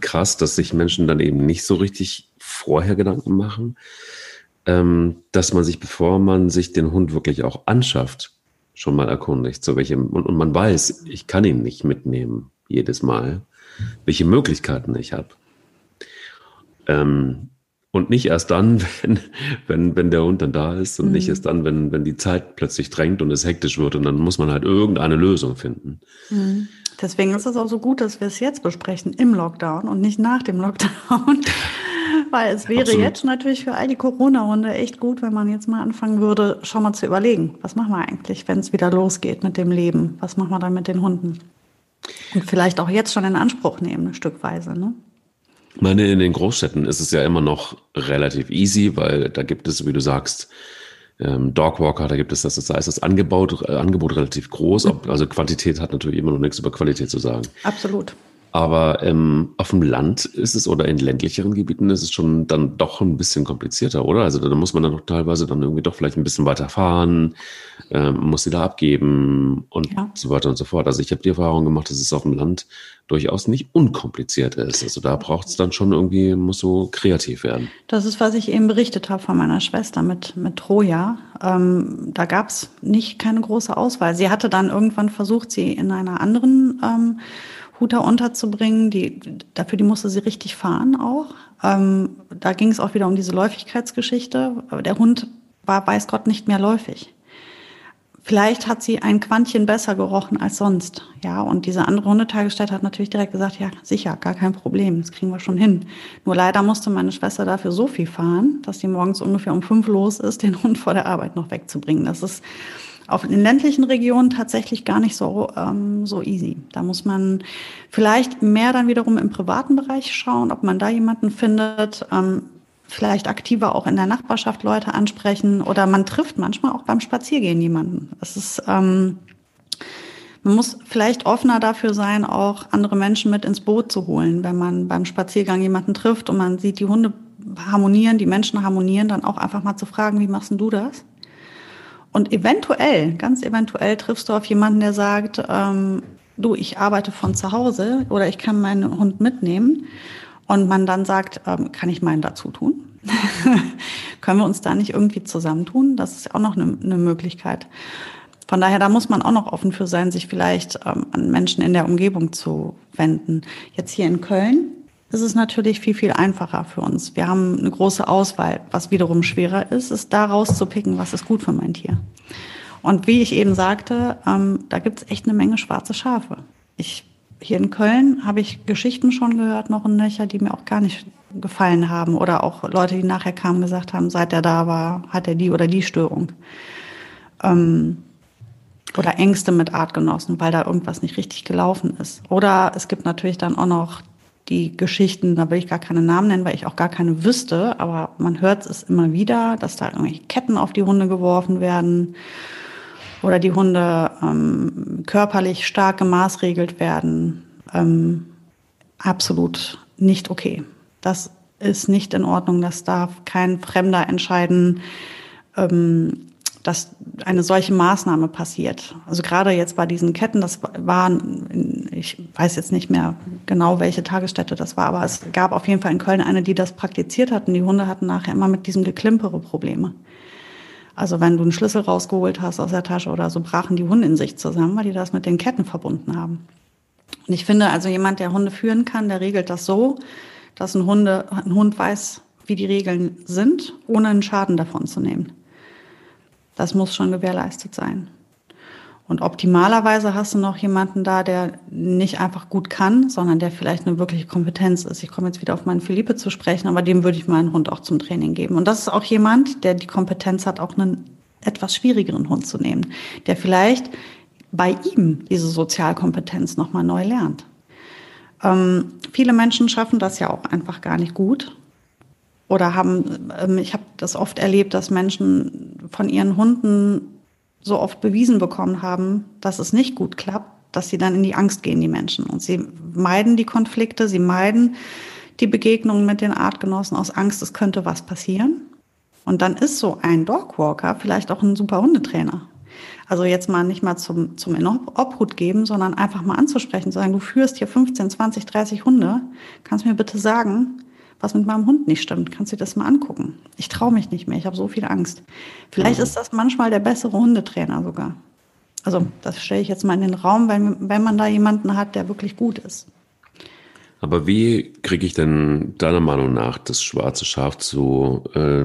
C: krass, dass sich Menschen dann eben nicht so richtig vorher Gedanken machen, ähm, dass man sich, bevor man sich den Hund wirklich auch anschafft, schon mal erkundigt, so welche, und, und man weiß, ich kann ihn nicht mitnehmen jedes Mal, welche Möglichkeiten ich habe. Ähm, und nicht erst dann, wenn, wenn, wenn der Hund dann da ist und mhm. nicht erst dann, wenn, wenn die Zeit plötzlich drängt und es hektisch wird und dann muss man halt irgendeine Lösung finden.
B: Mhm. Deswegen ist es auch so gut, dass wir es jetzt besprechen im Lockdown und nicht nach dem Lockdown. Weil es wäre Absolut. jetzt natürlich für all die Corona-Hunde echt gut, wenn man jetzt mal anfangen würde, schon mal zu überlegen, was machen wir eigentlich, wenn es wieder losgeht mit dem Leben? Was machen wir dann mit den Hunden? Und vielleicht auch jetzt schon in Anspruch nehmen, stückweise, ne?
C: Ich meine, in den Großstädten ist es ja immer noch relativ easy, weil da gibt es, wie du sagst, ähm, Dogwalker, da gibt es das, das heißt, das Angebot, äh, Angebot relativ groß, also Quantität hat natürlich immer noch nichts über Qualität zu sagen.
B: Absolut.
C: Aber ähm, auf dem Land ist es oder in ländlicheren Gebieten ist es schon dann doch ein bisschen komplizierter, oder? Also da muss man dann doch teilweise dann irgendwie doch vielleicht ein bisschen weiter fahren, ähm, muss sie da abgeben und ja. so weiter und so fort. Also ich habe die Erfahrung gemacht, dass es auf dem Land durchaus nicht unkompliziert ist. Also da braucht es dann schon irgendwie, muss so kreativ werden.
B: Das ist, was ich eben berichtet habe von meiner Schwester mit, mit Troja. Ähm, da gab es nicht keine große Auswahl. Sie hatte dann irgendwann versucht, sie in einer anderen ähm, Huter unterzubringen. Die, dafür die musste sie richtig fahren auch. Ähm, da ging es auch wieder um diese Läufigkeitsgeschichte. Der Hund war, weiß Gott, nicht mehr läufig. Vielleicht hat sie ein Quantchen besser gerochen als sonst. Ja, und diese andere Hundetagesstätte hat natürlich direkt gesagt, ja, sicher, gar kein Problem, das kriegen wir schon hin. Nur leider musste meine Schwester dafür so viel fahren, dass sie morgens ungefähr um fünf los ist, den Hund vor der Arbeit noch wegzubringen. Das ist auf den ländlichen Regionen tatsächlich gar nicht so, ähm, so easy. Da muss man vielleicht mehr dann wiederum im privaten Bereich schauen, ob man da jemanden findet, ähm, vielleicht aktiver auch in der Nachbarschaft Leute ansprechen oder man trifft manchmal auch beim Spaziergehen jemanden. Es ist, ähm, man muss vielleicht offener dafür sein, auch andere Menschen mit ins Boot zu holen, wenn man beim Spaziergang jemanden trifft und man sieht, die Hunde harmonieren, die Menschen harmonieren, dann auch einfach mal zu fragen, wie machst du das? Und eventuell, ganz eventuell triffst du auf jemanden, der sagt, ähm, du, ich arbeite von zu Hause oder ich kann meinen Hund mitnehmen. Und man dann sagt, ähm, kann ich meinen dazu tun? Können wir uns da nicht irgendwie zusammentun? Das ist auch noch eine, eine, Möglichkeit. Von daher, da muss man auch noch offen für sein, sich vielleicht ähm, an Menschen in der Umgebung zu wenden. Jetzt hier in Köln ist es natürlich viel, viel einfacher für uns. Wir haben eine große Auswahl. Was wiederum schwerer ist, ist da rauszupicken, was ist gut für mein Tier. Und wie ich eben sagte, ähm, da gibt es echt eine Menge schwarze Schafe. Ich, hier in Köln habe ich Geschichten schon gehört, noch in Nöcher, die mir auch gar nicht gefallen haben. Oder auch Leute, die nachher kamen, gesagt haben, seit er da war, hat er die oder die Störung. Ähm, oder Ängste mit Artgenossen, weil da irgendwas nicht richtig gelaufen ist. Oder es gibt natürlich dann auch noch die Geschichten, da will ich gar keine Namen nennen, weil ich auch gar keine wüsste, aber man hört es immer wieder, dass da irgendwelche Ketten auf die Hunde geworfen werden oder die Hunde ähm, körperlich stark gemaßregelt werden. Ähm, absolut nicht okay. Das ist nicht in Ordnung. Das darf kein Fremder entscheiden. Ähm, dass eine solche Maßnahme passiert. Also gerade jetzt bei diesen Ketten, das waren, ich weiß jetzt nicht mehr genau, welche Tagesstätte das war, aber es gab auf jeden Fall in Köln eine, die das praktiziert hatten. Die Hunde hatten nachher immer mit diesem Geklimpere Probleme. Also wenn du einen Schlüssel rausgeholt hast aus der Tasche oder so, brachen die Hunde in sich zusammen, weil die das mit den Ketten verbunden haben. Und ich finde also jemand, der Hunde führen kann, der regelt das so, dass ein, Hunde, ein Hund weiß, wie die Regeln sind, ohne einen Schaden davon zu nehmen. Das muss schon gewährleistet sein. Und optimalerweise hast du noch jemanden da, der nicht einfach gut kann, sondern der vielleicht eine wirkliche Kompetenz ist. Ich komme jetzt wieder auf meinen Philippe zu sprechen, aber dem würde ich meinen Hund auch zum Training geben. Und das ist auch jemand, der die Kompetenz hat, auch einen etwas schwierigeren Hund zu nehmen, der vielleicht bei ihm diese Sozialkompetenz nochmal neu lernt. Ähm, viele Menschen schaffen das ja auch einfach gar nicht gut. Oder haben, ähm, ich habe das oft erlebt, dass Menschen von ihren Hunden so oft bewiesen bekommen haben, dass es nicht gut klappt, dass sie dann in die Angst gehen, die Menschen. Und sie meiden die Konflikte, sie meiden die Begegnungen mit den Artgenossen aus Angst, es könnte was passieren. Und dann ist so ein Dogwalker vielleicht auch ein super Hundetrainer. Also jetzt mal nicht mal zum, zum Obhut geben, sondern einfach mal anzusprechen, zu sagen, du führst hier 15, 20, 30 Hunde. Kannst mir bitte sagen, was mit meinem Hund nicht stimmt. Kannst du dir das mal angucken? Ich traue mich nicht mehr, ich habe so viel Angst. Vielleicht ist das manchmal der bessere Hundetrainer sogar. Also das stelle ich jetzt mal in den Raum, wenn, wenn man da jemanden hat, der wirklich gut ist.
C: Aber wie kriege ich denn deiner Meinung nach das schwarze Schaf zu äh,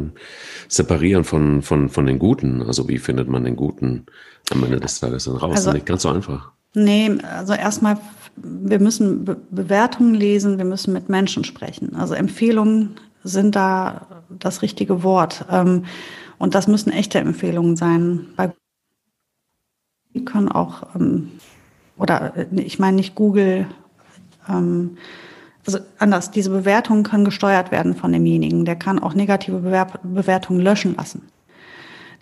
C: separieren von, von, von den Guten? Also wie findet man den Guten am Ende des Tages dann raus? Also, nicht ganz so einfach.
B: Nee, also erstmal wir müssen Be Bewertungen lesen, wir müssen mit Menschen sprechen. Also Empfehlungen sind da das richtige Wort. Ähm, und das müssen echte Empfehlungen sein. Bei können auch, ähm, oder äh, ich meine nicht Google, ähm, also anders, diese Bewertungen können gesteuert werden von demjenigen. Der kann auch negative Bewertungen löschen lassen.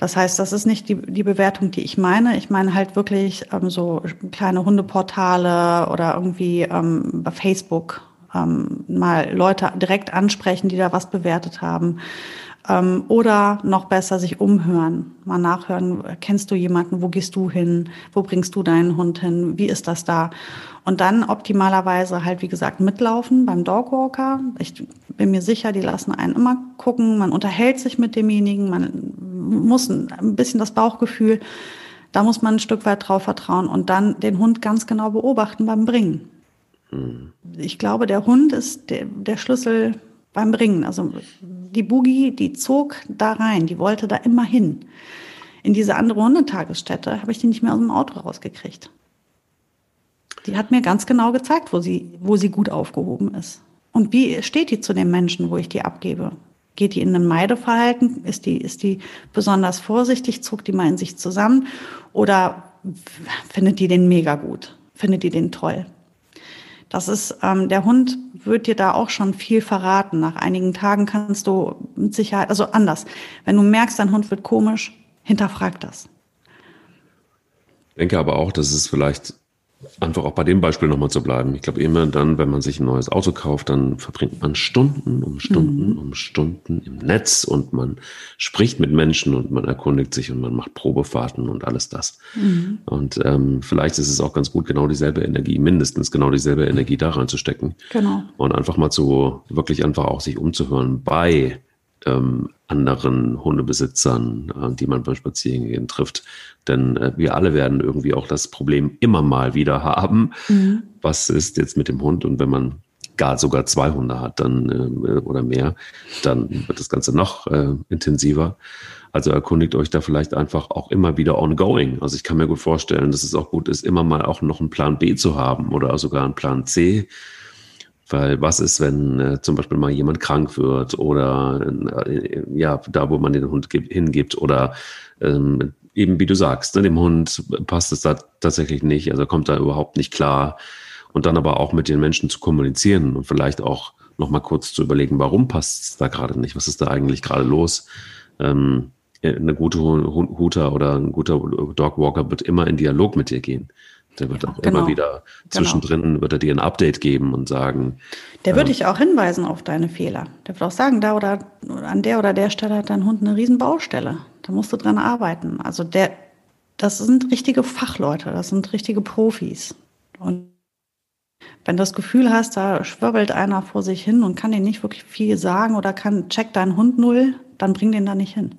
B: Das heißt, das ist nicht die, die Bewertung, die ich meine. Ich meine halt wirklich ähm, so kleine Hundeportale oder irgendwie ähm, bei Facebook ähm, mal Leute direkt ansprechen, die da was bewertet haben. Ähm, oder noch besser sich umhören, mal nachhören, kennst du jemanden, wo gehst du hin, wo bringst du deinen Hund hin, wie ist das da? Und dann optimalerweise halt, wie gesagt, mitlaufen beim Dogwalker. Ich bin mir sicher, die lassen einen immer gucken, man unterhält sich mit demjenigen, man muss ein bisschen das Bauchgefühl, da muss man ein Stück weit drauf vertrauen und dann den Hund ganz genau beobachten beim Bringen. Mhm. Ich glaube, der Hund ist der, der Schlüssel beim Bringen. Also die Boogie, die zog da rein, die wollte da immer hin. In diese andere Hundetagesstätte habe ich die nicht mehr aus dem Auto rausgekriegt. Die hat mir ganz genau gezeigt, wo sie, wo sie gut aufgehoben ist. Und wie steht die zu dem Menschen, wo ich die abgebe? Geht die in ein Meideverhalten? Ist die, ist die besonders vorsichtig? Zuckt die mal in sich zusammen? Oder findet die den mega gut? Findet die den toll? Das ist, ähm, der Hund wird dir da auch schon viel verraten. Nach einigen Tagen kannst du mit Sicherheit, also anders. Wenn du merkst, dein Hund wird komisch, hinterfrag das.
C: Ich denke aber auch, dass es vielleicht einfach auch bei dem Beispiel nochmal zu bleiben. Ich glaube, immer dann, wenn man sich ein neues Auto kauft, dann verbringt man Stunden um Stunden mhm. um Stunden im Netz und man spricht mit Menschen und man erkundigt sich und man macht Probefahrten und alles das. Mhm. Und ähm, vielleicht ist es auch ganz gut, genau dieselbe Energie, mindestens genau dieselbe Energie da reinzustecken. Genau. Und einfach mal zu, wirklich einfach auch sich umzuhören bei ähm, anderen Hundebesitzern, äh, die man beim Spazierengehen trifft. Denn äh, wir alle werden irgendwie auch das Problem immer mal wieder haben. Mhm. Was ist jetzt mit dem Hund? Und wenn man gar sogar zwei Hunde hat, dann äh, oder mehr, dann wird das Ganze noch äh, intensiver. Also erkundigt euch da vielleicht einfach auch immer wieder ongoing. Also ich kann mir gut vorstellen, dass es auch gut ist, immer mal auch noch einen Plan B zu haben oder sogar einen Plan C weil was ist, wenn äh, zum Beispiel mal jemand krank wird oder äh, ja, da, wo man den Hund hingibt oder ähm, eben wie du sagst, ne, dem Hund passt es da tatsächlich nicht, also kommt da überhaupt nicht klar. Und dann aber auch mit den Menschen zu kommunizieren und vielleicht auch noch mal kurz zu überlegen, warum passt es da gerade nicht? Was ist da eigentlich gerade los? Ähm, eine gute Huter oder ein guter Dogwalker wird immer in Dialog mit dir gehen. Der wird auch genau. immer wieder genau. zwischendrin genau. wird er dir ein Update geben und sagen.
B: Der wird äh, dich auch hinweisen auf deine Fehler. Der wird auch sagen, da oder an der oder der Stelle hat dein Hund eine riesen Baustelle. Da musst du dran arbeiten. Also der, das sind richtige Fachleute, das sind richtige Profis. Und wenn du das Gefühl hast, da schwirbelt einer vor sich hin und kann dir nicht wirklich viel sagen oder kann check deinen Hund null, dann bring den da nicht hin.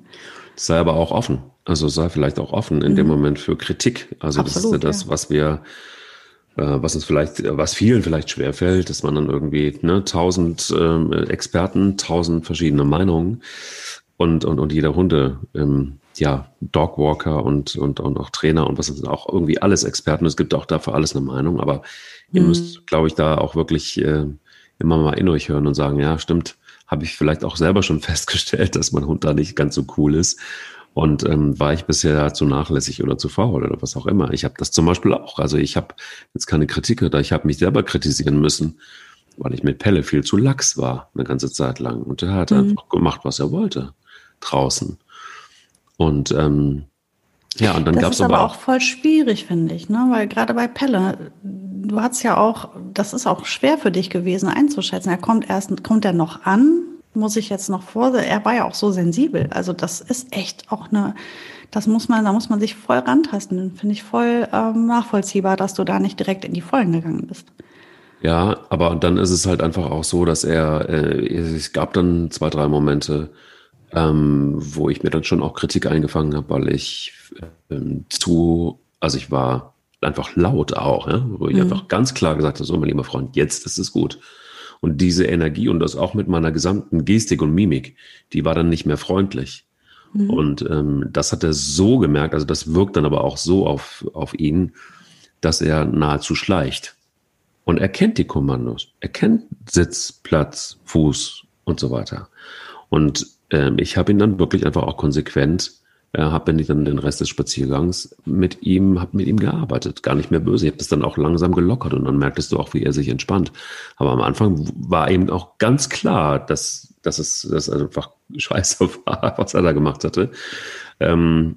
C: Sei aber auch offen. Also sei vielleicht auch offen in mhm. dem Moment für Kritik. Also Absolut, das ist ja das, was wir, äh, was uns vielleicht, was vielen vielleicht schwerfällt, dass man dann irgendwie ne, tausend äh, Experten, tausend verschiedene Meinungen und, und, und jeder Hunde ähm, ja, Dogwalker und, und, und auch Trainer und was sind auch irgendwie alles Experten. Es gibt auch dafür alles eine Meinung, aber ihr mhm. müsst, glaube ich, da auch wirklich äh, immer mal in euch hören und sagen, ja, stimmt, habe ich vielleicht auch selber schon festgestellt, dass mein Hund da nicht ganz so cool ist. Und ähm, war ich bisher zu nachlässig oder zu faul oder was auch immer. Ich habe das zum Beispiel auch. Also ich habe jetzt keine Kritik oder ich habe mich selber kritisieren müssen, weil ich mit Pelle viel zu lax war eine ganze Zeit lang. Und er hat mhm. einfach gemacht, was er wollte draußen. Und ähm, ja, und dann gab es aber,
B: aber auch voll schwierig, finde ich, ne? Weil gerade bei Pelle, du hast ja auch, das ist auch schwer für dich gewesen einzuschätzen. Er kommt erst, kommt er noch an? Muss ich jetzt noch vor? Er war ja auch so sensibel. Also das ist echt auch eine, das muss man, da muss man sich voll rantasten. Finde ich voll ähm, nachvollziehbar, dass du da nicht direkt in die Vollen gegangen bist.
C: Ja, aber dann ist es halt einfach auch so, dass er, äh, es gab dann zwei, drei Momente, ähm, wo ich mir dann schon auch Kritik eingefangen habe, weil ich ähm, zu, also ich war einfach laut auch, ja? wo ich mhm. einfach ganz klar gesagt habe, so mein lieber Freund, jetzt ist es gut. Und diese Energie und das auch mit meiner gesamten Gestik und Mimik, die war dann nicht mehr freundlich. Mhm. Und ähm, das hat er so gemerkt, also das wirkt dann aber auch so auf, auf ihn, dass er nahezu schleicht. Und er kennt die Kommandos. Er kennt Sitz, Platz, Fuß und so weiter. Und ähm, ich habe ihn dann wirklich einfach auch konsequent, äh, habe dann den Rest des Spaziergangs mit ihm, habe mit ihm gearbeitet, gar nicht mehr böse. Ich habe das dann auch langsam gelockert und dann merktest du auch, wie er sich entspannt. Aber am Anfang war eben auch ganz klar, dass, dass es dass einfach scheiße war, was er da gemacht hatte. Ähm,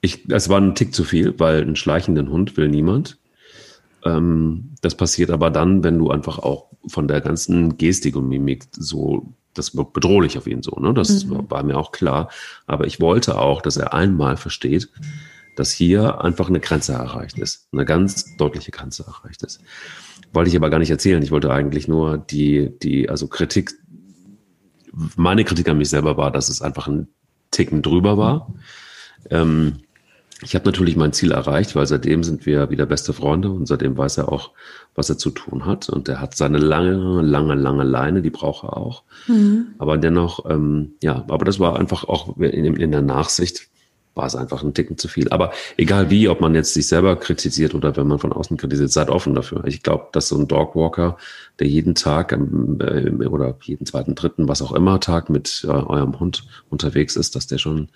C: ich, es war ein Tick zu viel, weil einen schleichenden Hund will niemand. Ähm, das passiert aber dann, wenn du einfach auch von der ganzen Gestik und Mimik so das wirkt bedrohlich auf ihn so, ne? Das mhm. war mir auch klar. Aber ich wollte auch, dass er einmal versteht, dass hier einfach eine Grenze erreicht ist. Eine ganz deutliche Grenze erreicht ist. Wollte ich aber gar nicht erzählen. Ich wollte eigentlich nur die, die, also Kritik, meine Kritik an mich selber war, dass es einfach ein Ticken drüber war. Ähm, ich habe natürlich mein Ziel erreicht, weil seitdem sind wir wieder beste Freunde und seitdem weiß er auch, was er zu tun hat. Und er hat seine lange, lange, lange Leine, die braucht er auch. Mhm. Aber dennoch, ähm, ja, aber das war einfach auch in, in der Nachsicht, war es einfach ein Ticken zu viel. Aber egal wie, ob man jetzt sich selber kritisiert oder wenn man von außen kritisiert, seid offen dafür. Ich glaube, dass so ein Dogwalker, der jeden Tag äh, oder jeden zweiten, dritten, was auch immer, Tag mit äh, eurem Hund unterwegs ist, dass der schon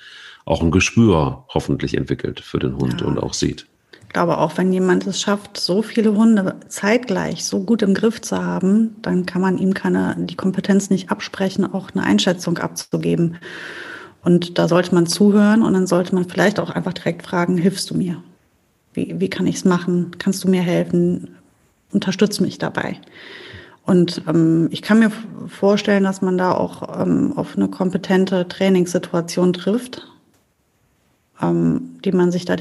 C: auch ein Gespür hoffentlich entwickelt für den Hund ja. und auch sieht.
B: Ich glaube, auch wenn jemand es schafft, so viele Hunde zeitgleich so gut im Griff zu haben, dann kann man ihm keine, die Kompetenz nicht absprechen, auch eine Einschätzung abzugeben. Und da sollte man zuhören und dann sollte man vielleicht auch einfach direkt fragen, hilfst du mir? Wie, wie kann ich es machen? Kannst du mir helfen? Unterstütz mich dabei. Und ähm, ich kann mir vorstellen, dass man da auch ähm, auf eine kompetente Trainingssituation trifft, ähm, die man sich da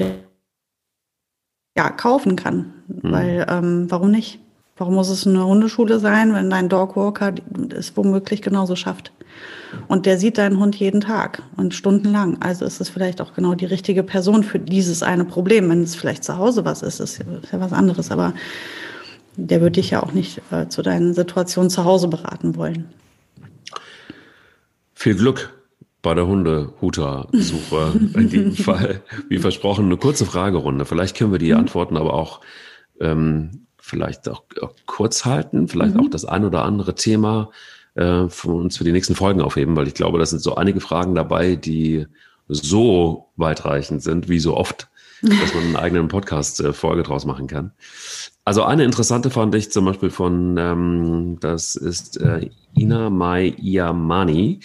B: ja, kaufen kann. Mhm. Weil, ähm, warum nicht? Warum muss es eine Hundeschule sein, wenn dein Dogwalker es womöglich genauso schafft? Und der sieht deinen Hund jeden Tag und stundenlang. Also ist es vielleicht auch genau die richtige Person für dieses eine Problem. Wenn es vielleicht zu Hause was ist, ist ja was anderes. Aber der würde dich ja auch nicht äh, zu deinen Situationen zu Hause beraten wollen.
C: Viel Glück bei der Hundehuter-Suche in diesem Fall. Wie versprochen, eine kurze Fragerunde. Vielleicht können wir die mhm. Antworten aber auch ähm, vielleicht auch, auch, kurz halten, vielleicht mhm. auch das ein oder andere Thema äh, für uns für die nächsten Folgen aufheben, weil ich glaube, da sind so einige Fragen dabei, die so weitreichend sind, wie so oft, dass man einen eigenen Podcast-Folge äh, draus machen kann. Also eine interessante fand ich zum Beispiel von, ähm, das ist äh, Ina Mai Iamani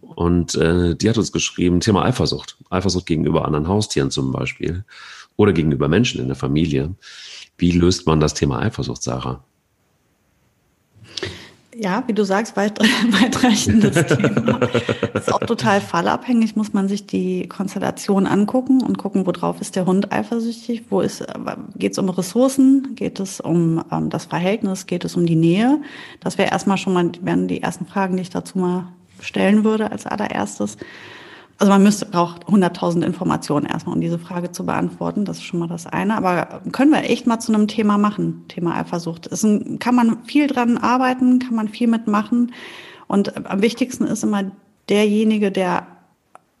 C: und äh, die hat uns geschrieben, Thema Eifersucht. Eifersucht gegenüber anderen Haustieren zum Beispiel oder gegenüber Menschen in der Familie. Wie löst man das Thema Eifersucht, Sarah?
B: Ja, wie du sagst, weit, weitreichendes Thema. ist auch total fallabhängig, muss man sich die Konstellation angucken und gucken, worauf ist der Hund eifersüchtig, wo ist, geht es um Ressourcen, geht es um ähm, das Verhältnis, geht es um die Nähe. Das wäre erstmal schon mal, wären die ersten Fragen, die ich dazu mal stellen würde als allererstes. Also man müsste braucht 100.000 Informationen erstmal, um diese Frage zu beantworten. Das ist schon mal das eine. Aber können wir echt mal zu einem Thema machen, Thema Eifersucht. Ist ein, kann man viel dran arbeiten, kann man viel mitmachen. Und am wichtigsten ist immer derjenige, der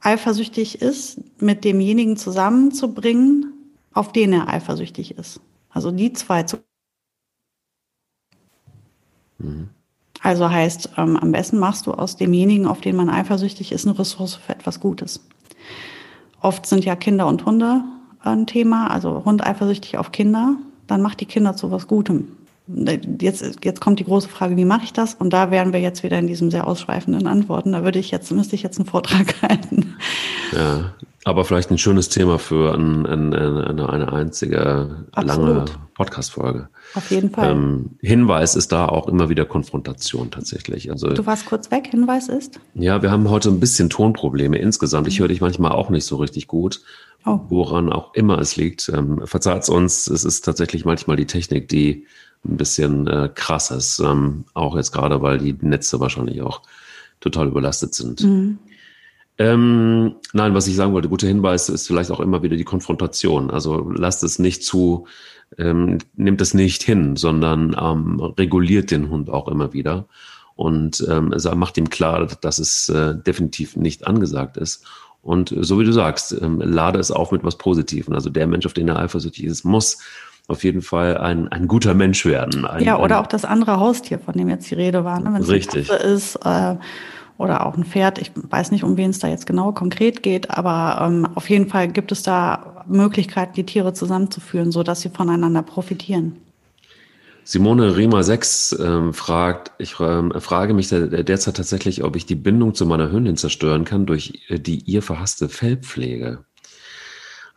B: eifersüchtig ist, mit demjenigen zusammenzubringen, auf den er eifersüchtig ist. Also die zwei zu. Mhm. Also heißt, ähm, am besten machst du aus demjenigen, auf den man eifersüchtig ist, eine Ressource für etwas Gutes. Oft sind ja Kinder und Hunde ein Thema, also Hund eifersüchtig auf Kinder, dann macht die Kinder zu was Gutem. Jetzt, jetzt kommt die große Frage, wie mache ich das? Und da wären wir jetzt wieder in diesem sehr ausschweifenden Antworten. Da würde ich jetzt, müsste ich jetzt einen Vortrag halten.
C: Ja, aber vielleicht ein schönes Thema für ein, ein, eine, eine einzige Absolut. lange Podcast-Folge.
B: Auf jeden Fall. Ähm,
C: Hinweis ist da auch immer wieder Konfrontation tatsächlich. Also,
B: du warst kurz weg, Hinweis ist?
C: Ja, wir haben heute ein bisschen Tonprobleme insgesamt. Ich höre dich manchmal auch nicht so richtig gut. Oh. Woran auch immer es liegt. Ähm, Verzeiht uns, es ist tatsächlich manchmal die Technik, die ein bisschen äh, krass ist. Ähm, auch jetzt gerade, weil die Netze wahrscheinlich auch total überlastet sind. Mhm. Ähm, nein, was ich sagen wollte, guter Hinweis ist vielleicht auch immer wieder die Konfrontation. Also lasst es nicht zu, ähm, nimmt es nicht hin, sondern ähm, reguliert den Hund auch immer wieder und ähm, macht ihm klar, dass es äh, definitiv nicht angesagt ist. Und so wie du sagst, ähm, lade es auf mit was Positivem. Also der Mensch, auf den er eifersüchtig ist, muss auf jeden Fall ein, ein guter Mensch werden. Ein,
B: ja, oder auch das andere Haustier, von dem jetzt die Rede war. Ne? Wenn es
C: richtig.
B: eine Katze ist äh, oder auch ein Pferd. Ich weiß nicht, um wen es da jetzt genau konkret geht, aber ähm, auf jeden Fall gibt es da Möglichkeiten, die Tiere zusammenzuführen, so dass sie voneinander profitieren.
C: Simone Riemer 6 ähm, fragt, ich ähm, frage mich derzeit tatsächlich, ob ich die Bindung zu meiner Hündin zerstören kann durch äh, die ihr verhasste Fellpflege.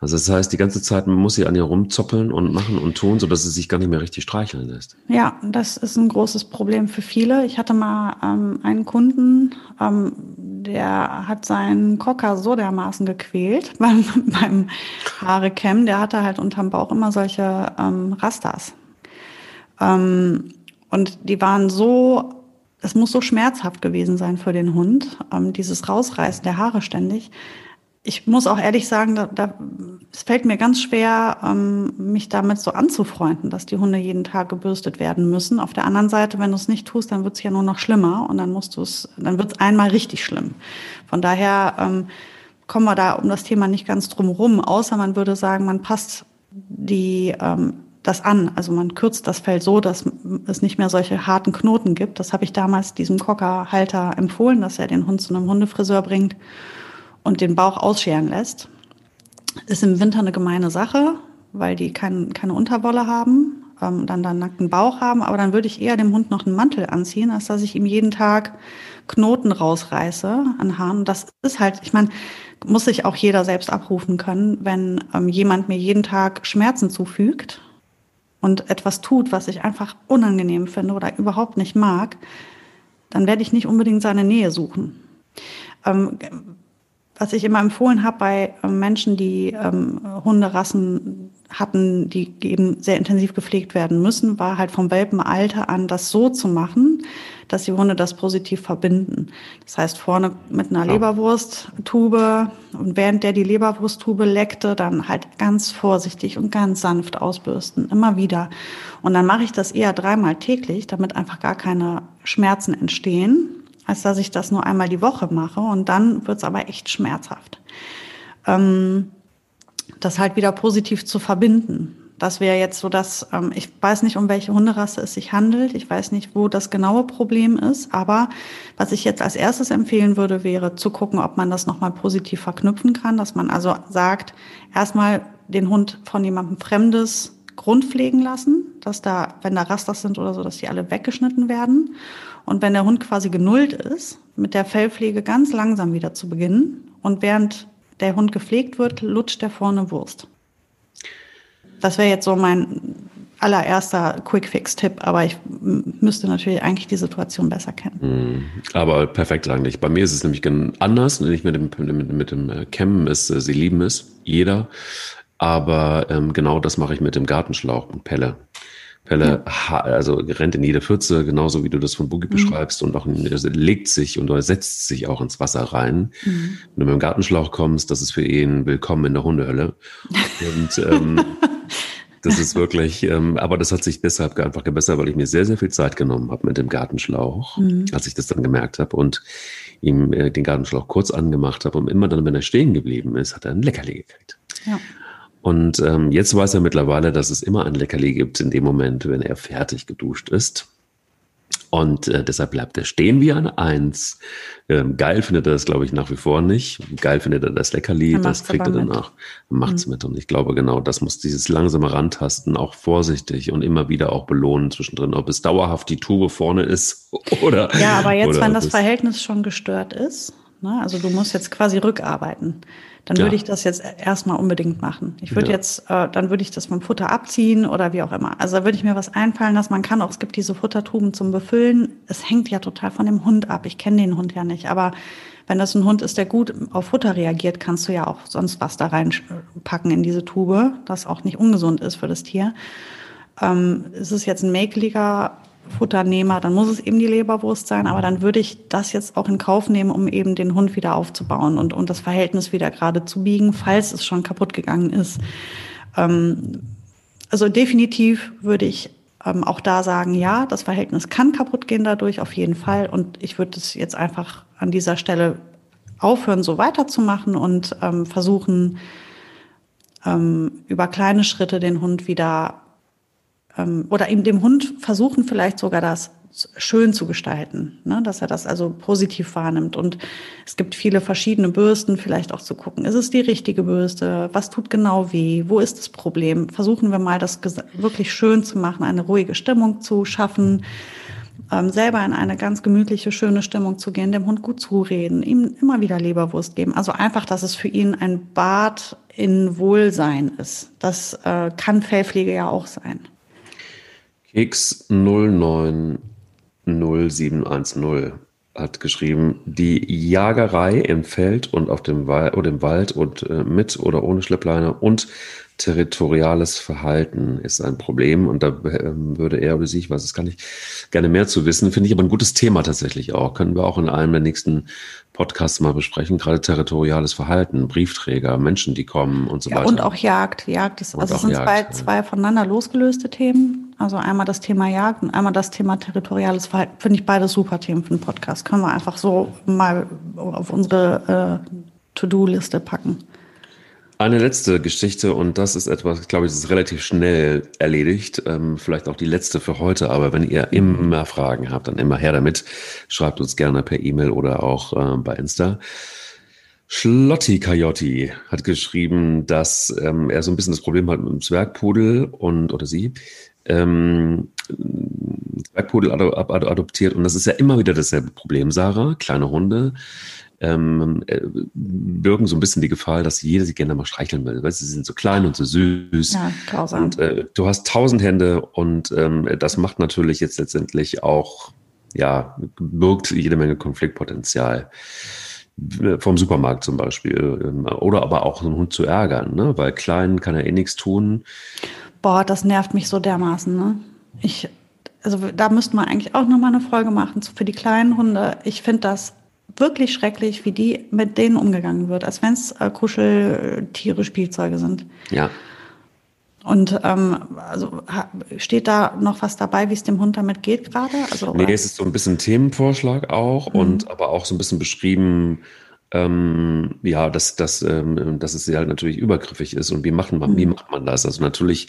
C: Also das heißt, die ganze Zeit muss sie an ihr rumzoppeln und machen und tun, sodass sie sich gar nicht mehr richtig streicheln lässt.
B: Ja, das ist ein großes Problem für viele. Ich hatte mal ähm, einen Kunden, ähm, der hat seinen Cocker so dermaßen gequält beim, beim Haare kämmen. Der hatte halt unterm Bauch immer solche ähm, Rastas. Ähm, und die waren so es muss so schmerzhaft gewesen sein für den Hund, ähm, dieses Rausreißen der Haare ständig, ich muss auch ehrlich sagen, da, da, es fällt mir ganz schwer, ähm, mich damit so anzufreunden, dass die Hunde jeden Tag gebürstet werden müssen. Auf der anderen Seite, wenn du es nicht tust, dann wird es ja nur noch schlimmer und dann musst du es, dann wird es einmal richtig schlimm. Von daher ähm, kommen wir da um das Thema nicht ganz drum rum, außer man würde sagen, man passt die ähm, das an. Also man kürzt das Fell so, dass es nicht mehr solche harten Knoten gibt. Das habe ich damals diesem Cockerhalter empfohlen, dass er den Hund zu einem Hundefriseur bringt und den Bauch ausscheren lässt. Ist im Winter eine gemeine Sache, weil die kein, keine Unterwolle haben, ähm, dann dann nackten Bauch haben. Aber dann würde ich eher dem Hund noch einen Mantel anziehen, als dass ich ihm jeden Tag Knoten rausreiße an Haaren. Das ist halt, ich meine, muss sich auch jeder selbst abrufen können, wenn ähm, jemand mir jeden Tag Schmerzen zufügt und etwas tut, was ich einfach unangenehm finde oder überhaupt nicht mag, dann werde ich nicht unbedingt seine Nähe suchen. Ähm, was ich immer empfohlen habe bei ähm, Menschen, die ähm, Hunderassen hatten, die eben sehr intensiv gepflegt werden müssen, war halt vom Welpenalter an das so zu machen, dass die Hunde das positiv verbinden. Das heißt, vorne mit einer Leberwursttube und während der die Leberwursttube leckte, dann halt ganz vorsichtig und ganz sanft ausbürsten, immer wieder. Und dann mache ich das eher dreimal täglich, damit einfach gar keine Schmerzen entstehen als dass ich das nur einmal die Woche mache und dann wird es aber echt schmerzhaft. Ähm, das halt wieder positiv zu verbinden. Das wäre jetzt so dass ähm, ich weiß nicht, um welche Hunderasse es sich handelt. Ich weiß nicht, wo das genaue Problem ist. Aber was ich jetzt als erstes empfehlen würde, wäre zu gucken, ob man das nochmal positiv verknüpfen kann. Dass man also sagt, erstmal den Hund von jemandem Fremdes grundpflegen lassen, dass da, wenn da Rasters sind oder so, dass die alle weggeschnitten werden. Und wenn der Hund quasi genullt ist, mit der Fellpflege ganz langsam wieder zu beginnen. Und während der Hund gepflegt wird, lutscht der vorne Wurst. Das wäre jetzt so mein allererster Quick-Fix-Tipp, aber ich müsste natürlich eigentlich die Situation besser kennen.
C: Hm, aber perfekt eigentlich. Bei mir ist es nämlich anders, nicht mit dem, mit, mit dem äh, Kämmen ist, äh, sie lieben es, jeder. Aber ähm, genau das mache ich mit dem Gartenschlauch und Pelle. Pelle ja. also rennt in jede Pfütze, genauso wie du das von Boogie mhm. beschreibst und auch also legt sich und setzt sich auch ins Wasser rein. Mhm. Wenn du mit dem Gartenschlauch kommst, das ist für ihn willkommen in der Hundehölle. Und ähm, Das ist wirklich, ähm, aber das hat sich deshalb einfach gebessert, weil ich mir sehr, sehr viel Zeit genommen habe mit dem Gartenschlauch, mhm. als ich das dann gemerkt habe und ihm äh, den Gartenschlauch kurz angemacht habe und immer dann, wenn er stehen geblieben ist, hat er ein Leckerli gekriegt. Ja. Und ähm, jetzt weiß er mittlerweile, dass es immer ein Leckerli gibt in dem Moment, wenn er fertig geduscht ist. Und äh, deshalb bleibt er stehen wie eine Eins. Ähm, geil findet er das, glaube ich, nach wie vor nicht. Geil findet er das Leckerli, das kriegt er danach. Macht's mhm. mit. Und ich glaube, genau, das muss dieses langsame Rantasten auch vorsichtig und immer wieder auch belohnen zwischendrin, ob es dauerhaft die Tube vorne ist oder.
B: Ja, aber jetzt, wenn das Verhältnis schon gestört ist, ne, also du musst jetzt quasi rückarbeiten dann ja. würde ich das jetzt erstmal unbedingt machen. Ich würde ja. jetzt, äh, dann würde ich das vom Futter abziehen oder wie auch immer. Also da würde ich mir was einfallen lassen. Man kann auch, es gibt diese Futtertuben zum Befüllen. Es hängt ja total von dem Hund ab. Ich kenne den Hund ja nicht, aber wenn das ein Hund ist, der gut auf Futter reagiert, kannst du ja auch sonst was da reinpacken in diese Tube, das auch nicht ungesund ist für das Tier. Ähm, ist es jetzt ein mäkeliger Futternehmer, dann muss es eben die Leberwurst sein, aber dann würde ich das jetzt auch in Kauf nehmen, um eben den Hund wieder aufzubauen und, und das Verhältnis wieder gerade zu biegen, falls es schon kaputt gegangen ist. Ähm, also definitiv würde ich ähm, auch da sagen, ja, das Verhältnis kann kaputt gehen dadurch, auf jeden Fall. Und ich würde es jetzt einfach an dieser Stelle aufhören, so weiterzumachen und ähm, versuchen, ähm, über kleine Schritte den Hund wieder ähm, oder ihm dem Hund versuchen vielleicht sogar das schön zu gestalten, ne? dass er das also positiv wahrnimmt. Und es gibt viele verschiedene Bürsten, vielleicht auch zu gucken, ist es die richtige Bürste? Was tut genau weh? Wo ist das Problem? Versuchen wir mal, das wirklich schön zu machen, eine ruhige Stimmung zu schaffen, ähm, selber in eine ganz gemütliche, schöne Stimmung zu gehen, dem Hund gut zureden, ihm immer wieder Leberwurst geben. Also einfach, dass es für ihn ein Bad in Wohlsein ist. Das äh, kann Fellpflege ja auch sein.
C: Keks 090710 hat geschrieben, die Jagerei im Feld und auf dem Wald oder im Wald und äh, mit oder ohne Schleppleine und territoriales Verhalten ist ein Problem und da äh, würde er oder sie, ich weiß es gar nicht, gerne mehr zu wissen. Finde ich aber ein gutes Thema tatsächlich auch. Können wir auch in einem der nächsten Podcasts mal besprechen, gerade territoriales Verhalten, Briefträger, Menschen, die kommen und so ja, weiter.
B: Und auch Jagd. Jagd ist, also es sind Jagd, zwei, ja. zwei voneinander losgelöste Themen. Also einmal das Thema Jagd und einmal das Thema territoriales Verhalten. Finde ich beide super Themen für einen Podcast. Können wir einfach so mal auf unsere äh, To-Do-Liste packen.
C: Eine letzte Geschichte und das ist etwas, glaube ich, das ist relativ schnell erledigt. Ähm, vielleicht auch die letzte für heute, aber wenn ihr immer Fragen habt, dann immer her damit. Schreibt uns gerne per E-Mail oder auch äh, bei Insta. Schlotti Coyote hat geschrieben, dass ähm, er so ein bisschen das Problem hat mit dem Zwergpudel und oder sie ähm, Zwergpudel adoptiert und das ist ja immer wieder dasselbe Problem, Sarah. Kleine Hunde ähm, äh, birgen so ein bisschen die Gefahr, dass jeder sie gerne mal streicheln will. Weißt, sie sind so klein und so süß. Ja, grausam. Und äh, du hast tausend Hände und ähm, das macht natürlich jetzt letztendlich auch, ja, birgt jede Menge Konfliktpotenzial vom Supermarkt zum Beispiel ähm, oder aber auch einen Hund zu ärgern, ne? weil klein kann er eh nichts tun.
B: Boah, das nervt mich so dermaßen. Ne? Ich, also da müsste man eigentlich auch nochmal eine Folge machen für die kleinen Hunde. Ich finde das wirklich schrecklich, wie die mit denen umgegangen wird, als wenn es äh, Kuscheltiere, Spielzeuge sind.
C: Ja.
B: Und ähm, also steht da noch was dabei, wie es dem Hund damit geht gerade?
C: Also, nee, es ist so ein bisschen Themenvorschlag auch mhm. und aber auch so ein bisschen beschrieben, ähm, ja, dass, dass, ähm, dass es halt natürlich übergriffig ist und wie macht man, mhm. wie macht man das? Also natürlich,